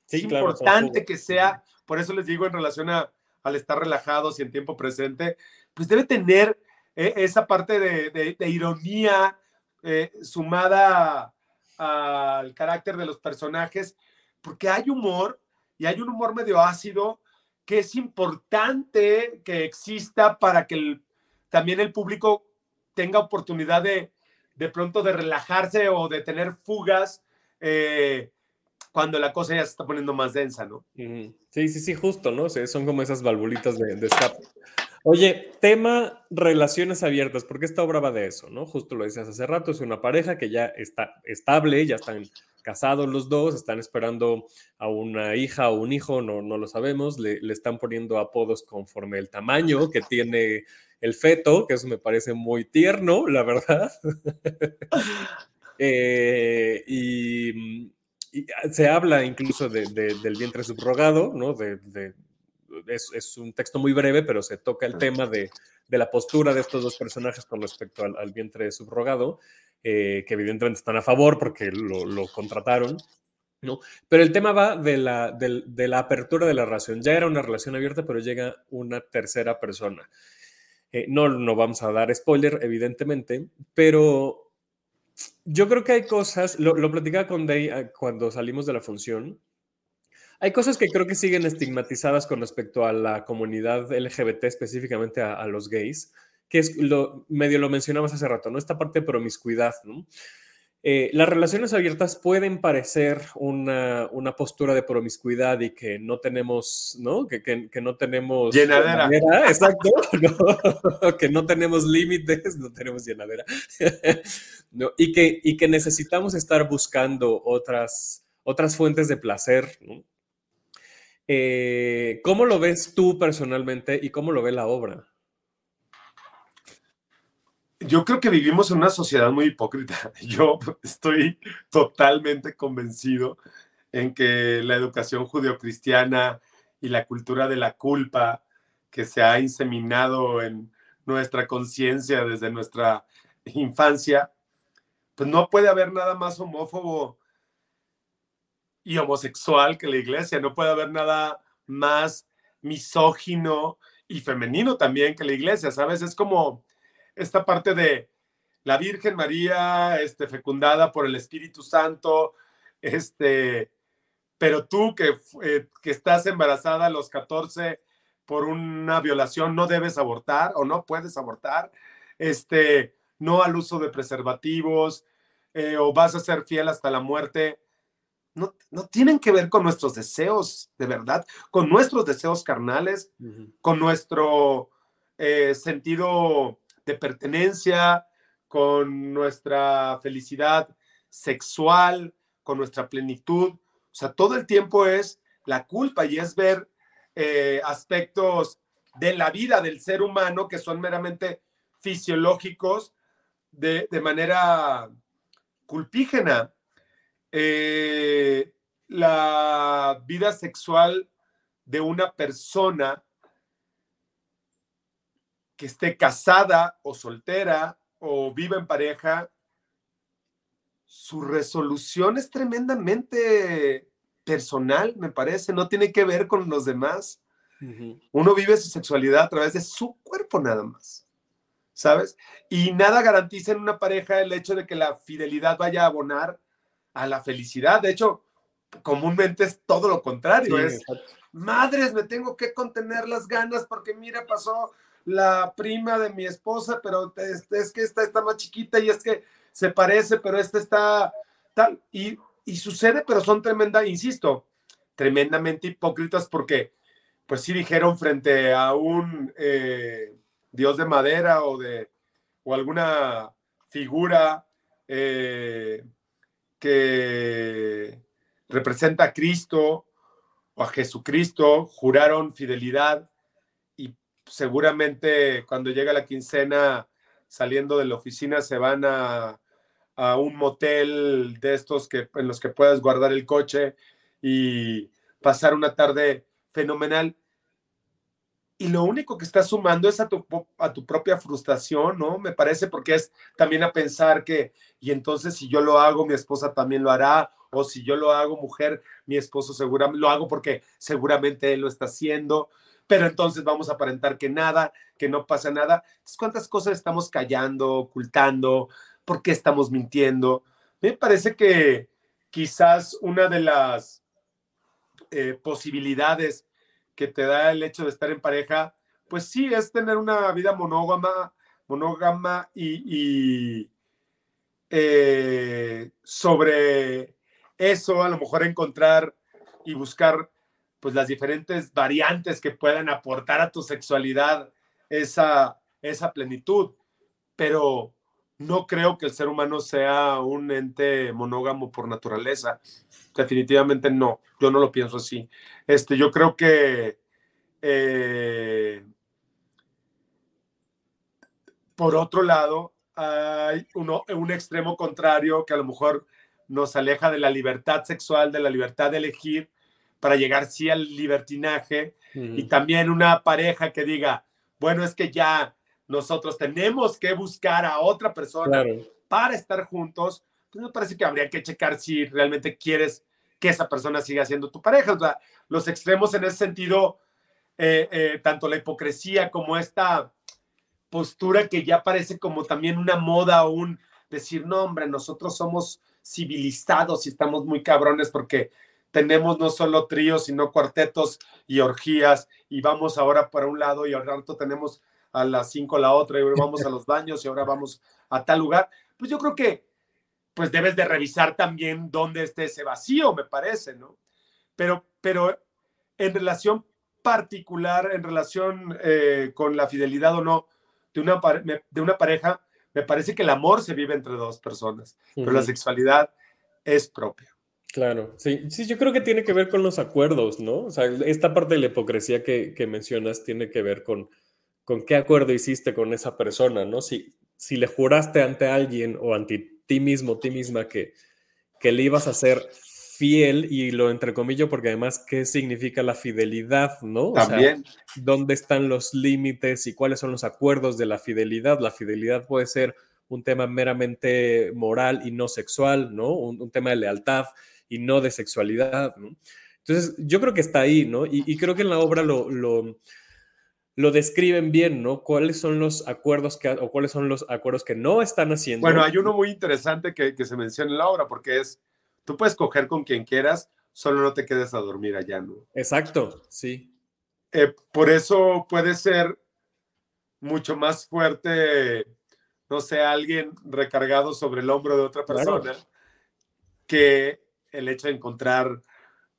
es importante que sea, por eso les digo en relación a, al estar relajados y en tiempo presente, pues debe tener eh, esa parte de, ironía eh, sumada al carácter de los personajes, porque hay humor y hay un humor medio ácido que es importante que exista para que también el público tenga oportunidad de, de pronto de relajarse o de tener fugas eh, cuando la cosa ya se está poniendo más densa, ¿no? Sí, sí, sí, justo, ¿no? son como esas valvulitas de, de escape. Oye, tema relaciones abiertas, porque esta obra va de eso, ¿no? Justo lo decías hace rato, es una pareja que ya está estable, ya están casados los dos, están esperando a una hija o un hijo, no, no lo sabemos, le, le están poniendo apodos conforme el tamaño que tiene el feto, que eso me parece muy tierno, la verdad. Eh, y, se habla incluso del vientre subrogado, ¿no? De, es, un texto muy breve, pero se toca el tema de, la postura de estos dos personajes con respecto al, vientre subrogado, eh, que evidentemente están a favor porque lo, contrataron. ¿no? Pero el tema va de la, de la, apertura de la relación. Ya era una relación abierta, pero llega una tercera persona. Eh, no, no vamos a dar spoiler, evidentemente, pero yo creo que hay cosas, lo, platicaba con Day ah, cuando salimos de la función, hay cosas que creo que siguen estigmatizadas con respecto a la comunidad LGBT, específicamente a, los gays, que es lo medio lo mencionamos hace rato, ¿no? Esta parte de promiscuidad, ¿no? Eh, las relaciones abiertas pueden parecer una, postura de promiscuidad y que no tenemos, ¿no? Que, no tenemos... Llenadera. exacto. que no tenemos límites, no tenemos llenadera. y, que, y que necesitamos estar buscando otras, otras fuentes de placer, eh, ¿Cómo lo ves tú personalmente y cómo lo ve la obra? yo creo que vivimos en una sociedad muy hipócrita. Yo estoy totalmente convencido en que la educación judeocristiana y la cultura de la culpa que se ha inseminado en nuestra conciencia desde nuestra infancia, pues no puede haber nada más homófobo y homosexual que la iglesia, no puede haber nada más misógino y femenino también que la iglesia, ¿sabes? Es como esta parte de la Virgen María, este, fecundada por el Espíritu Santo, este, pero tú que, eh, que estás embarazada a los 14 por una violación, no debes abortar o no puedes abortar, este, no al uso de preservativos, eh, o vas a ser fiel hasta la muerte. No, no, tienen que ver con nuestros deseos, de verdad, con nuestros deseos carnales, con nuestro eh, sentido de pertenencia, con nuestra felicidad sexual, con nuestra plenitud. O sea, todo el tiempo es la culpa y es ver eh, aspectos de la vida del ser humano que son meramente fisiológicos de, manera culpígena. Eh, la vida sexual de una persona que esté casada o soltera o viva en pareja, su resolución es tremendamente personal, me parece, no tiene que ver con los demás. Uno vive su sexualidad a través de su cuerpo nada más, ¿sabes? Y nada garantiza en una pareja el hecho de que la fidelidad vaya a abonar a la felicidad. De hecho, comúnmente es todo lo contrario. es, madres, me tengo que contener las ganas porque mira, pasó la prima de mi esposa, pero es, es que esta está más chiquita y es que se parece, pero esta está tal. Y, y sucede, pero son tremenda, insisto, tremendamente hipócritas porque pues sí dijeron frente a un eh, dios de madera o de o alguna figura eh, que representa a Cristo o a Jesucristo, juraron fidelidad y seguramente cuando llega la quincena saliendo de la oficina se van a, a un motel de estos que, en los que puedas guardar el coche y pasar una tarde fenomenal y lo único que está sumando es a tu, a tu propia frustración, ¿no? Me parece porque es también a pensar que, y entonces si yo lo hago, mi esposa también lo hará, o si yo lo hago, mujer, mi esposo seguramente lo hago porque seguramente él lo está haciendo, pero entonces vamos a aparentar que nada, que no pasa nada. Entonces, ¿cuántas cosas estamos callando, ocultando? ¿Por qué estamos mintiendo? Me parece que quizás una de las eh, posibilidades que te da el hecho de estar en pareja, pues sí, es tener una vida monógama, monógama y, eh, sobre eso a lo mejor encontrar y buscar pues las diferentes variantes que puedan aportar a tu sexualidad esa, esa plenitud. Pero no creo que el ser humano sea un ente monógamo por naturaleza. Definitivamente no, yo no lo pienso así. Este, yo creo que eh, por otro lado, hay uno, un extremo contrario que a lo mejor nos aleja de la libertad sexual, de la libertad de elegir, para llegar sí al libertinaje, y también una pareja que diga, bueno, es que ya nosotros tenemos que buscar a otra persona para estar juntos, pues me parece que habría que checar si realmente quieres que esa persona siga siendo tu pareja. O sea, los extremos en ese sentido, eh, eh, tanto la hipocresía como esta postura que ya parece como también una moda o un decir, no, hombre, nosotros somos civilizados y estamos muy cabrones porque tenemos no solo tríos, sino cuartetos y orgías y vamos ahora para un lado y al rato tenemos a las cinco la otra y ahora vamos a los baños y ahora vamos a tal lugar. Pues yo creo que pues debes de revisar también dónde esté ese vacío, me parece, ¿no? Pero, pero en relación particular, en relación eh, con la fidelidad o no de una, de una pareja, me parece que el amor se vive entre dos personas, pero la sexualidad es propia. Claro, sí, sí, yo creo que tiene que ver con los acuerdos, ¿no? O sea, esta parte de la hipocresía que, que mencionas tiene que ver con, con qué acuerdo hiciste con esa persona, ¿no? Si, si le juraste ante alguien o ante ti mismo, ti misma, que, que le ibas a ser fiel y lo entrecomillo porque además, ¿qué significa la fidelidad, no? También. ¿Dónde están los límites y cuáles son los acuerdos de la fidelidad? La fidelidad puede ser un tema meramente moral y no sexual, ¿no? Un, tema de lealtad y no de sexualidad, ¿no? Entonces, yo creo que está ahí, ¿no? Y, creo que en la obra lo, lo, lo, describen bien, ¿no? ¿Cuáles son los acuerdos que, o cuáles son los acuerdos que no están haciendo? Bueno, hay uno muy interesante que, que se menciona en la obra, porque es Tú puedes coger con quien quieras, solo no te quedes a dormir allá, ¿no? Exacto, sí. Eh, por eso puede ser mucho más fuerte, no sé, alguien recargado sobre el hombro de otra persona que el hecho de encontrar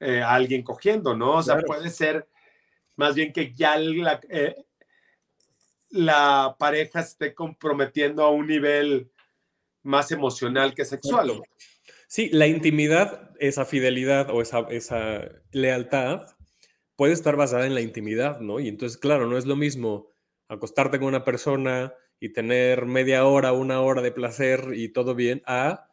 eh, a alguien cogiendo, ¿no? O sea, puede ser más bien que ya la, eh, la pareja esté comprometiendo a un nivel más emocional que sexual. Sí, la intimidad, esa fidelidad o esa, esa lealtad puede estar basada en la intimidad, ¿no? Y entonces, claro, no es lo mismo acostarte con una persona y tener media hora, una hora de placer y todo bien, a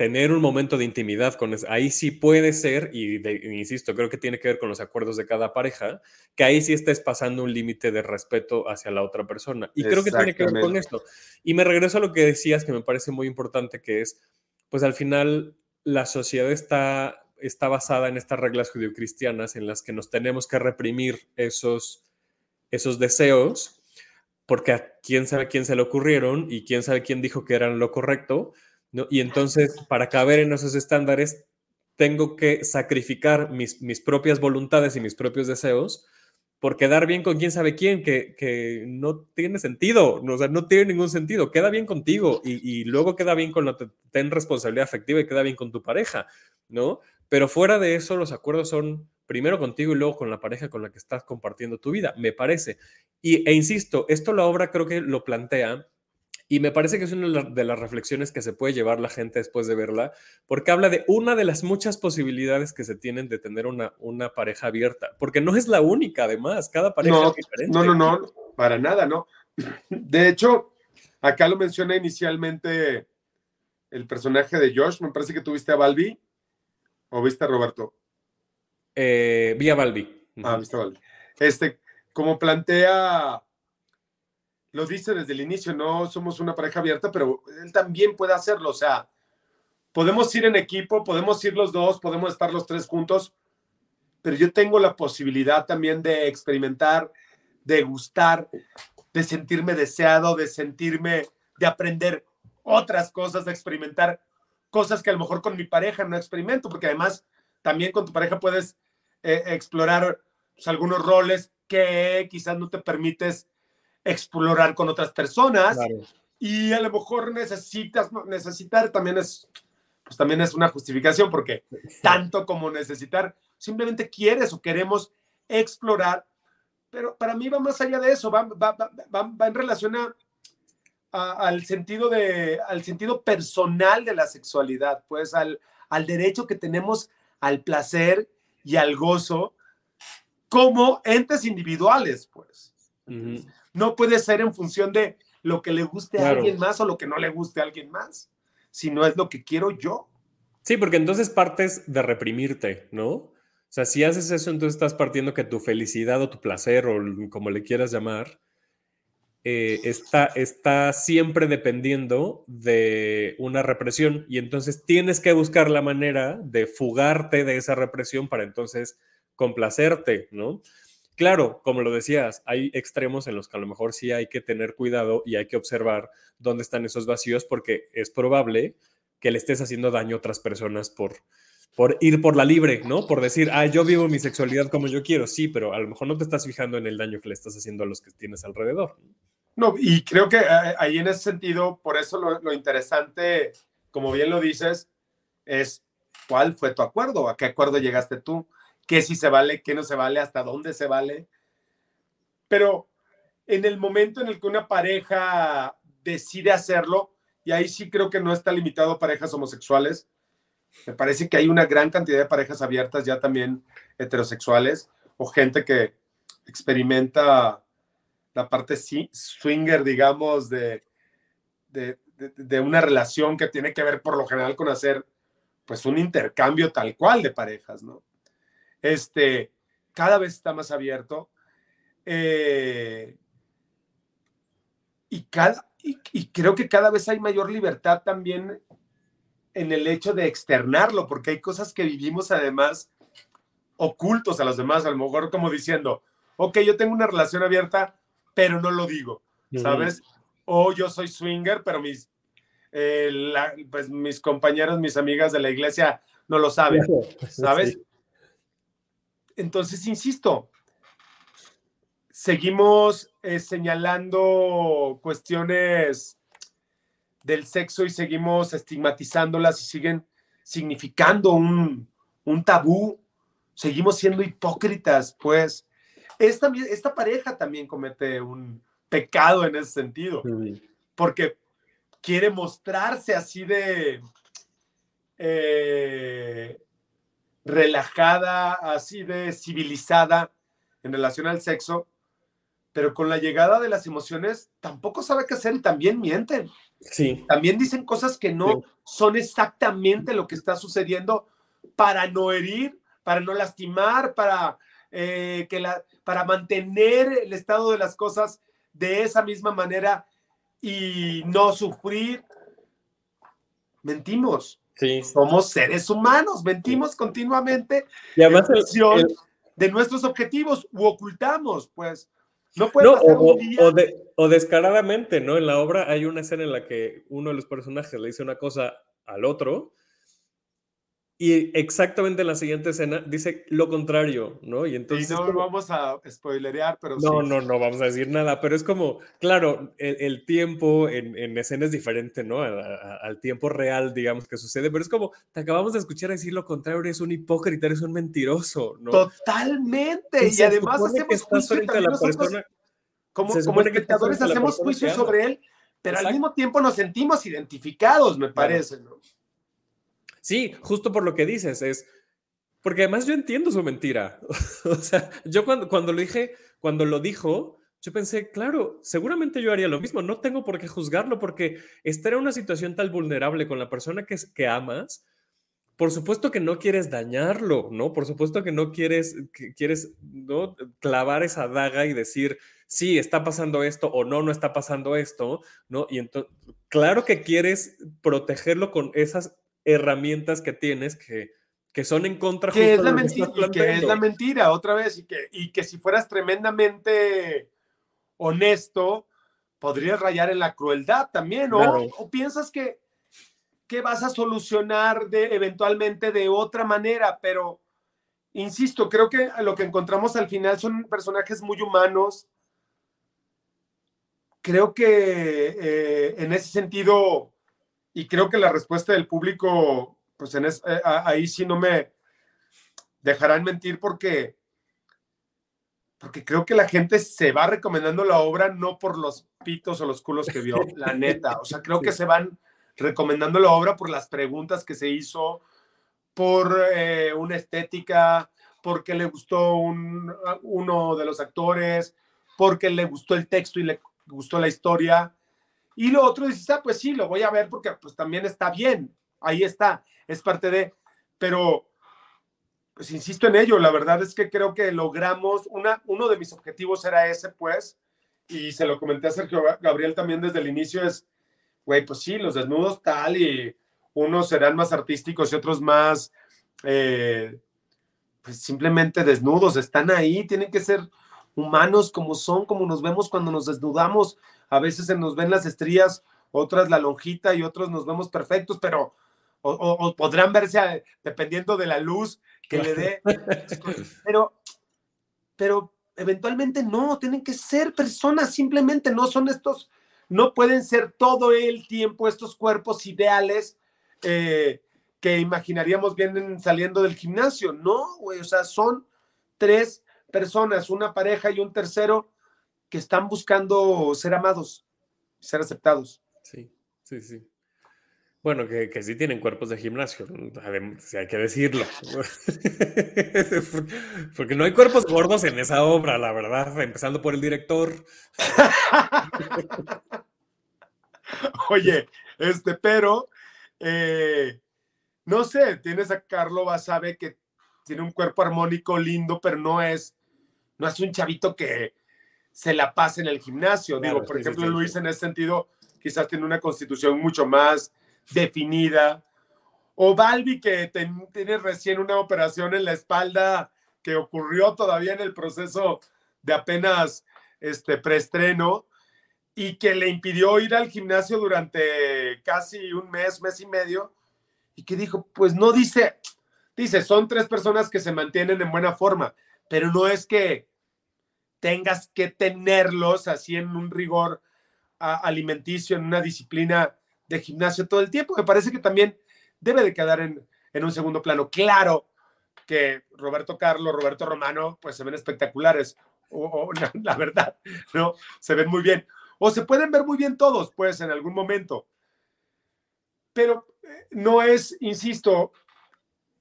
tener un momento de intimidad con eso. Ahí sí puede ser, y insisto, creo que tiene que ver con los acuerdos de cada pareja, que ahí sí estés pasando un límite de respeto hacia la otra persona. Y creo que tiene que ver con esto. Y me regreso a lo que decías, que me parece muy importante, que es, pues al final la sociedad está, está basada en estas reglas judio-cristianas en las que nos tenemos que reprimir esos, esos deseos, porque a quién sabe quién se le ocurrieron y quién sabe quién dijo que eran lo correcto y entonces, para caber en esos estándares, tengo que sacrificar mis, mis propias voluntades y mis propios deseos por quedar bien con quién sabe quién, que, que no tiene sentido, no, o sea, no tiene ningún sentido. Queda bien contigo y, y luego queda bien con la, ten responsabilidad afectiva y queda bien con tu pareja, ¿no? Pero fuera de eso, los acuerdos son primero contigo y luego con la pareja con la que estás compartiendo tu vida, me parece. Y, e insisto, esto la obra creo que lo plantea y me parece que es una de las reflexiones que se puede llevar la gente después de verla, porque habla de una de las muchas posibilidades que se tienen de tener una, una pareja abierta, porque no es la única, además, cada pareja no, es diferente. No, no, no, para nada, ¿no? De hecho, acá lo menciona inicialmente el personaje de Josh, me parece que tuviste a Balbi, o viste a Roberto. Eh, vi a Balbi. Ah, viste a Balbi. Este, como plantea lo dice desde el inicio, no somos una pareja abierta, pero él también puede hacerlo. O sea, podemos ir en equipo, podemos ir los dos, podemos estar los tres juntos, pero yo tengo la posibilidad también de experimentar, de gustar, de sentirme deseado, de sentirme, de aprender otras cosas, de experimentar cosas que a lo mejor con mi pareja no experimento, porque además también con tu pareja puedes eh, explorar pues, algunos roles que quizás no te permites explorar con otras personas y a lo mejor necesitas, necesitar también es, pues también es una justificación porque tanto como necesitar, simplemente quieres o queremos explorar, pero para mí va más allá de eso, va, va, va, va en relación a, al, sentido de, al sentido personal de la sexualidad, pues al, al derecho que tenemos al placer y al gozo como entes individuales, pues no puede ser en función de lo que le guste a alguien más o lo que no le guste a alguien más, sino es lo que quiero yo. Sí, porque entonces partes de reprimirte, ¿no? O sea, si haces eso, entonces estás partiendo que tu felicidad o tu placer o como le quieras llamar, eh, está, está siempre dependiendo de una represión y entonces tienes que buscar la manera de fugarte de esa represión para entonces complacerte, ¿no? Claro, como lo decías, hay extremos en los que a lo mejor sí hay que tener cuidado y hay que observar dónde están esos vacíos porque es probable que le estés haciendo daño a otras personas por, por ir por la libre, ¿no? Por decir, ah, yo vivo mi sexualidad como yo quiero, sí, pero a lo mejor no te estás fijando en el daño que le estás haciendo a los que tienes alrededor. No, y creo que eh, ahí en ese sentido, por eso lo, lo interesante, como bien lo dices, es cuál fue tu acuerdo, a qué acuerdo llegaste tú qué sí se vale, qué no se vale, hasta dónde se vale. Pero en el momento en el que una pareja decide hacerlo, y ahí sí creo que no está limitado a parejas homosexuales, me parece que hay una gran cantidad de parejas abiertas ya también heterosexuales o gente que experimenta la parte swinger, digamos, de, de, de, una relación que tiene que ver por lo general con hacer pues un intercambio tal cual de parejas, ¿no? Este, cada vez está más abierto. Eh, y, cada, y, creo que cada vez hay mayor libertad también en el hecho de externarlo, porque hay cosas que vivimos además ocultos a los demás, a lo mejor como diciendo, ok, yo tengo una relación abierta, pero no lo digo, ¿sabes? O yo soy swinger, pero mis, eh, pues mis compañeros, mis amigas de la iglesia no lo saben, ¿sabes? Entonces, insisto, seguimos eh, señalando cuestiones del sexo y seguimos estigmatizándolas y siguen significando un, tabú. Seguimos siendo hipócritas, pues. Esta, esta pareja también comete un pecado en ese sentido, porque quiere mostrarse así de... Eh, relajada, así de civilizada en relación al sexo, pero con la llegada de las emociones tampoco sabe qué hacer y también mienten. Sí. También dicen cosas que no son exactamente lo que está sucediendo para no herir, para no lastimar, para, eh, que la, para mantener el estado de las cosas de esa misma manera y no sufrir. Mentimos. Sí. Somos seres humanos, mentimos continuamente y además de nuestros objetivos u ocultamos, pues. No puede o, o, descaradamente, ¿no? En la obra hay una escena en la que uno de los personajes le dice una cosa al otro y exactamente en la siguiente escena dice lo contrario, ¿no? Y entonces. Y no vamos a spoilerear, pero. No, no, no vamos a decir nada, pero es como, claro, el, tiempo en, en, escena es diferente, ¿no? al tiempo real, digamos, que sucede, pero es como, te acabamos de escuchar decir lo contrario, eres un hipócrita, eres un mentiroso, ¿no? Totalmente. Y, además hacemos juicio la persona, como, como espectadores hacemos juicio sobre él, pero al mismo tiempo nos sentimos identificados, me parece, ¿no? Sí, justo por lo que dices, es porque además yo entiendo su mentira. o sea, yo cuando, cuando lo dije, cuando lo dijo, yo pensé, claro, seguramente yo haría lo mismo, no tengo por qué juzgarlo porque estar en una situación tan vulnerable con la persona que, que amas, por supuesto que no quieres dañarlo, ¿no? Por supuesto que no quieres, quieres ¿no? clavar esa daga y decir, sí, está pasando esto o no, no está pasando esto, ¿no? Y entonces, claro que quieres protegerlo con esas herramientas que tienes que, que son en contra que es la mentira que es la mentira otra vez y que, y que si fueras tremendamente honesto podrías rayar en la crueldad también o piensas que, que vas a solucionar de eventualmente de otra manera pero insisto creo que lo que encontramos al final son personajes muy humanos. Creo que eh, en ese sentido y creo que la respuesta del público, pues en es, eh, ahí sí no me dejarán mentir porque, porque creo que la gente se va recomendando la obra no por los pitos o los culos que vio, la neta. O sea, creo que se van recomendando la obra por las preguntas que se hizo, por eh, una estética, porque le gustó un, uno de los actores, porque le gustó el texto y le gustó la historia. Y lo otro dices, ah, pues sí, lo voy a ver porque pues también está bien, ahí está, es parte de, pero pues insisto en ello, la verdad es que creo que logramos, una, uno de mis objetivos era ese, pues, y se lo comenté a Sergio Gabriel también desde el inicio, es, güey, pues sí, los desnudos tal y unos serán más artísticos y otros más, eh, pues simplemente desnudos, están ahí, tienen que ser humanos como son, como nos vemos cuando nos desnudamos. A veces se nos ven las estrías, otras la lonjita y otros nos vemos perfectos, pero o, podrán verse dependiendo de la luz que le dé. Pero, pero eventualmente no, tienen que ser personas, simplemente no son estos, no pueden ser todo el tiempo estos cuerpos ideales eh, que imaginaríamos vienen saliendo del gimnasio. No, güey, o sea, son tres personas, una pareja y un tercero que están buscando ser amados, ser aceptados. Sí, sí, sí. Bueno, que, que sí tienen cuerpos de gimnasio, si hay que decirlo. Porque no hay cuerpos gordos en esa obra, la verdad, empezando por el director. Oye, este, pero, eh, no sé, tienes a Carlo Basabe que tiene un cuerpo armónico lindo, pero no es no es un chavito que se la pase en el gimnasio. Digo, por ejemplo, Luis en ese sentido quizás tiene una constitución mucho más definida. O Balbi que tiene recién una operación en la espalda que ocurrió todavía en el proceso de apenas este preestreno y que le impidió ir al gimnasio durante casi un mes, mes y medio, y que dijo, pues no dice, dice, son tres personas que se mantienen en buena forma, pero no es que tengas que tenerlos así en un rigor alimenticio, en una disciplina de gimnasio todo el tiempo. Me parece que también debe de quedar en, un segundo plano. Claro que Roberto Carlos, Roberto Romano, pues se ven espectaculares, o, la, verdad, ¿no? Se ven muy bien. O se pueden ver muy bien todos, pues, en algún momento. Pero eh, no es, insisto,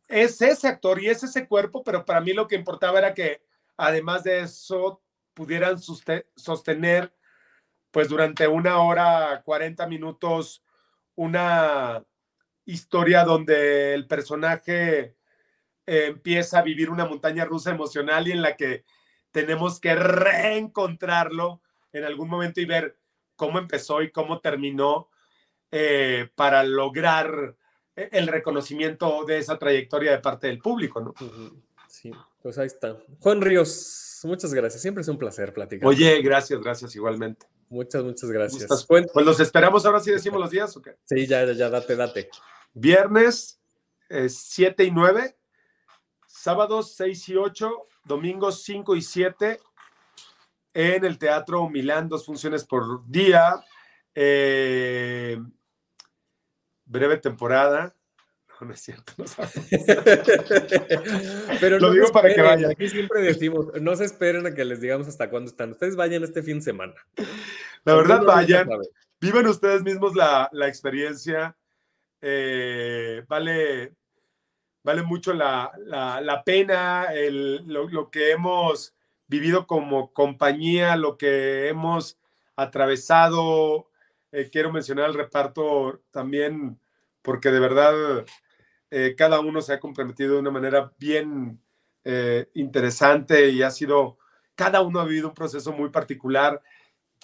es ese actor y es ese cuerpo, pero para mí lo que importaba era que, además de eso, pudieran sostener pues durante una hora, 40 minutos, una historia donde el personaje eh, empieza a vivir una montaña rusa emocional y en la que tenemos que reencontrarlo en algún momento y ver cómo empezó y cómo terminó eh, para lograr eh, el reconocimiento de esa trayectoria de parte del público, ¿no? Sí, pues ahí está. Juan Ríos, muchas gracias. Siempre es un placer platicar. Oye, gracias, gracias igualmente. Muchas, muchas gracias. Pues los esperamos ahora sí decimos los días, ¿o qué? Sí, ya, ya, date, date. Viernes 7 y 9, sábados 6 y 8, domingos 5 y 7 en el Teatro Milán, dos funciones por día. Eh, breve temporada. No, no es cierto, no Pero lo digo para que vayan. Aquí siempre decimos, no se esperen a que les digamos hasta cuándo están. Ustedes vayan este fin de semana. La verdad, vayan. Viven ustedes mismos la, experiencia. Eh, vale, vale mucho la, pena, lo, que hemos vivido como compañía, lo que hemos atravesado. Eh, quiero mencionar el reparto también porque de verdad eh, cada uno se ha comprometido de una manera bien eh, interesante y ha sido, cada uno ha vivido un proceso muy particular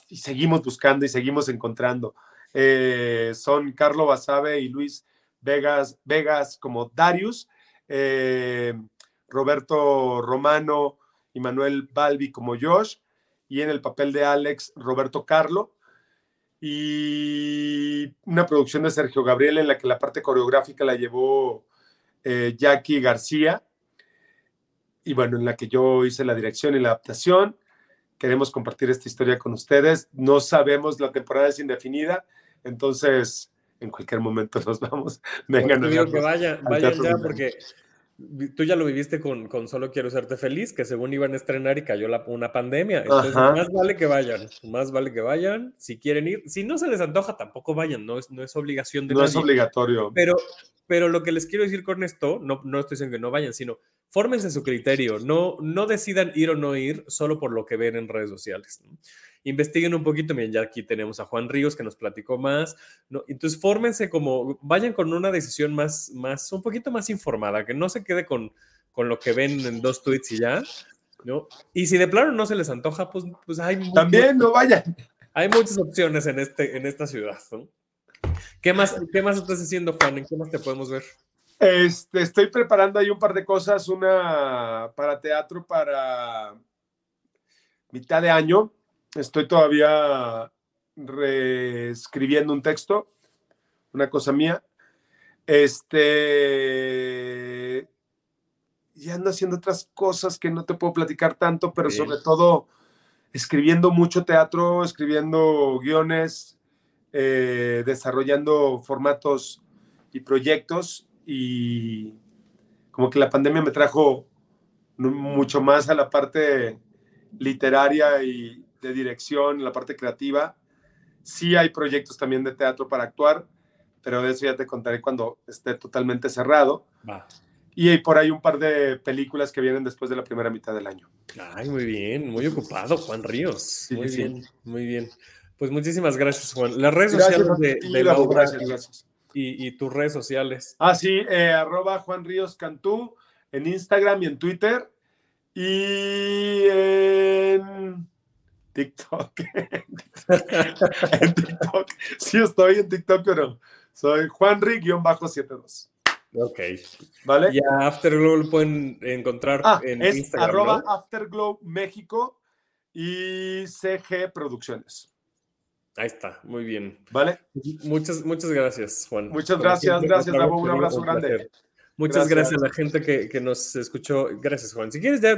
y seguimos buscando y seguimos encontrando. Eh, son Carlo Basabe y Luis Vegas, Vegas como Darius, Roberto Romano y Manuel Balbi como Josh, y en el papel de Alex, Roberto Carlo, y una producción de Sergio Gabriel en la que la parte coreográfica la llevó eh, Jackie García y bueno, en la que yo hice la dirección y la adaptación. Queremos compartir esta historia con ustedes. No sabemos, la temporada es indefinida, entonces en cualquier momento nos vamos. Vengan. a que vayan, vayan ya porque tú ya lo viviste con, con, Solo Quiero Serte Feliz, que según iban a estrenar y cayó la, una pandemia. Entonces, más vale que vayan, más vale que vayan. Si quieren ir, si no se les antoja, tampoco vayan, no es, no es obligación de No es obligatorio. Pero, pero lo que les quiero decir con esto, no, no estoy diciendo que no vayan, sino fórmense su criterio, no, no decidan ir o no ir solo por lo que ven en redes sociales. Investiguen un poquito, miren, ya aquí tenemos a Juan Ríos que nos platicó más, ¿no? Entonces, fórmense como, vayan con una decisión más, más, un poquito más informada, que no se quede con, con lo que ven en dos tweets y ya, ¿no? Y si de plano no se les antoja, pues, pues hay... También no vayan. Hay muchas opciones en, este, en esta ciudad, ¿no? ¿Qué más, ¿Qué más estás haciendo, Juan? ¿En qué más te podemos ver? Este, estoy preparando ahí un par de cosas, una para teatro para mitad de año. Estoy todavía reescribiendo un texto, una cosa mía. Este, y ando haciendo otras cosas que no te puedo platicar tanto, pero sobre todo escribiendo mucho teatro, escribiendo guiones, eh, desarrollando formatos y proyectos y como que la pandemia me trajo mucho más a la parte literaria y de dirección, la parte creativa. Sí hay proyectos también de teatro para actuar, pero de eso ya te contaré cuando esté totalmente cerrado. Y hay por ahí un par de películas que vienen después de la primera mitad del año. Ay, muy bien, muy ocupado, Juan Ríos. muy bien, muy bien. Pues muchísimas gracias, Juan. Las redes sociales de, la obra gracias, Y, tus redes sociales. Ah, sí, eh, arroba Juan Ríos Cantú en Instagram y en Twitter. Y en TikTok. en TikTok. Sí, estoy en TikTok, pero soy Juan Rick-72. Ok. ¿Vale? Y a Afterglow lo pueden encontrar ah, en es Instagram. Arroba Afterglow México y CG Producciones. Ahí está, muy bien. ¿Vale? Muchas, muchas gracias, Juan. Muchas gracias, gracias, Davo, un abrazo grande. Muchas gracias. a la gente que, nos escuchó. Gracias, Juan. Si quieres, ya,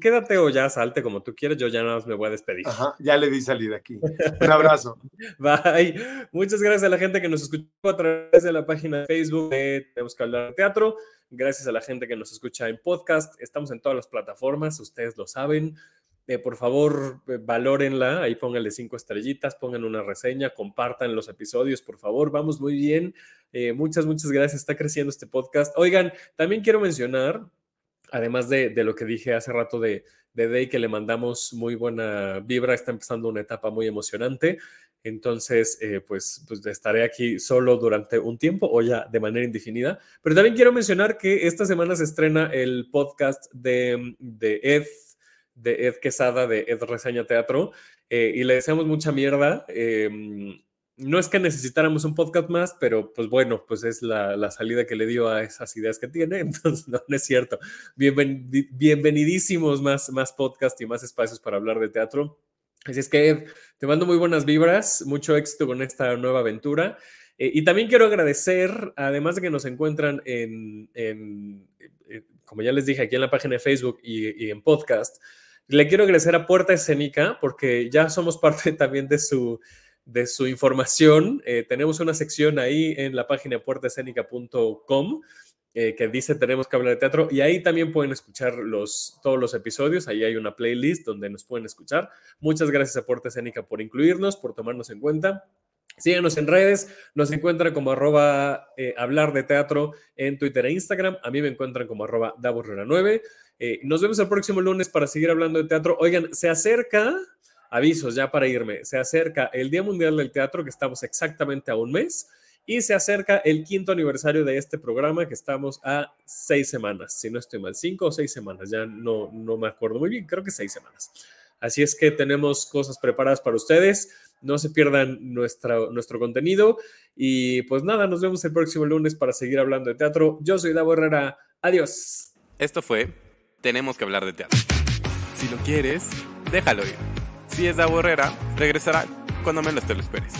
quédate o ya salte como tú quieras. Yo ya nada más me voy a despedir. Ajá, ya le di salida aquí. Un abrazo. Bye. Muchas gracias a la gente que nos escuchó a través de la página de Facebook Tenemos que hablar de teatro. Gracias a la gente que nos escucha en podcast. Estamos en todas las plataformas, ustedes lo saben. Por favor, eh, valórenla, ahí pónganle cinco estrellitas, pongan una reseña, compartan los episodios, por favor, vamos muy bien. Eh, muchas, muchas gracias, está creciendo este podcast. Oigan, también quiero mencionar además de, lo que dije hace rato de, de Day, que le mandamos muy buena vibra, está empezando una etapa muy emocionante. Entonces, eh, pues, pues estaré aquí solo durante un tiempo o ya de manera indefinida. Pero también quiero mencionar que esta semana se estrena el podcast de, de Ed, de Ed Quesada, de Ed Reseña Teatro, eh, y le deseamos mucha mierda. Em, no es que necesitáramos un podcast más, pero pues bueno, pues es la, salida que le dio a esas ideas que tiene, entonces no, es cierto. bienvenidísimos más, más podcast y más espacios para hablar de teatro. Así es que te mando muy buenas vibras, mucho éxito con esta nueva aventura. Eh, y también quiero agradecer, además de que nos encuentran en, eh, como ya les dije, aquí en la página de Facebook y, y en podcast, le quiero agradecer a Puerta Escénica porque ya somos parte también de su de su información. Eh, tenemos una sección ahí en la página puertaescénica.com eh, que dice tenemos que hablar de teatro y ahí también pueden escuchar los, todos los episodios. Ahí hay una playlist donde nos pueden escuchar. Muchas gracias a Puerta Escénica por incluirnos, por tomarnos en cuenta. Síguenos en redes, nos encuentran como arroba eh, hablar de teatro en Twitter e Instagram. A mí me encuentran como arroba 9 nos vemos el próximo lunes para seguir hablando de teatro. Oigan, se acerca avisos ya para irme. Se acerca el Día Mundial del Teatro, que estamos exactamente a un mes, y se acerca el quinto aniversario de este programa, que estamos a seis semanas, si no estoy mal, cinco o seis semanas, ya no, no me acuerdo muy bien, creo que seis semanas. Así es que tenemos cosas preparadas para ustedes. No se pierdan nuestra, nuestro contenido. Y pues nada, nos vemos el próximo lunes para seguir hablando de teatro. Yo soy Davo Herrera. Adiós. Esto fue Tenemos que hablar de teatro. Si lo quieres, déjalo ir. Si es la borrera, regresará cuando menos te lo esperes.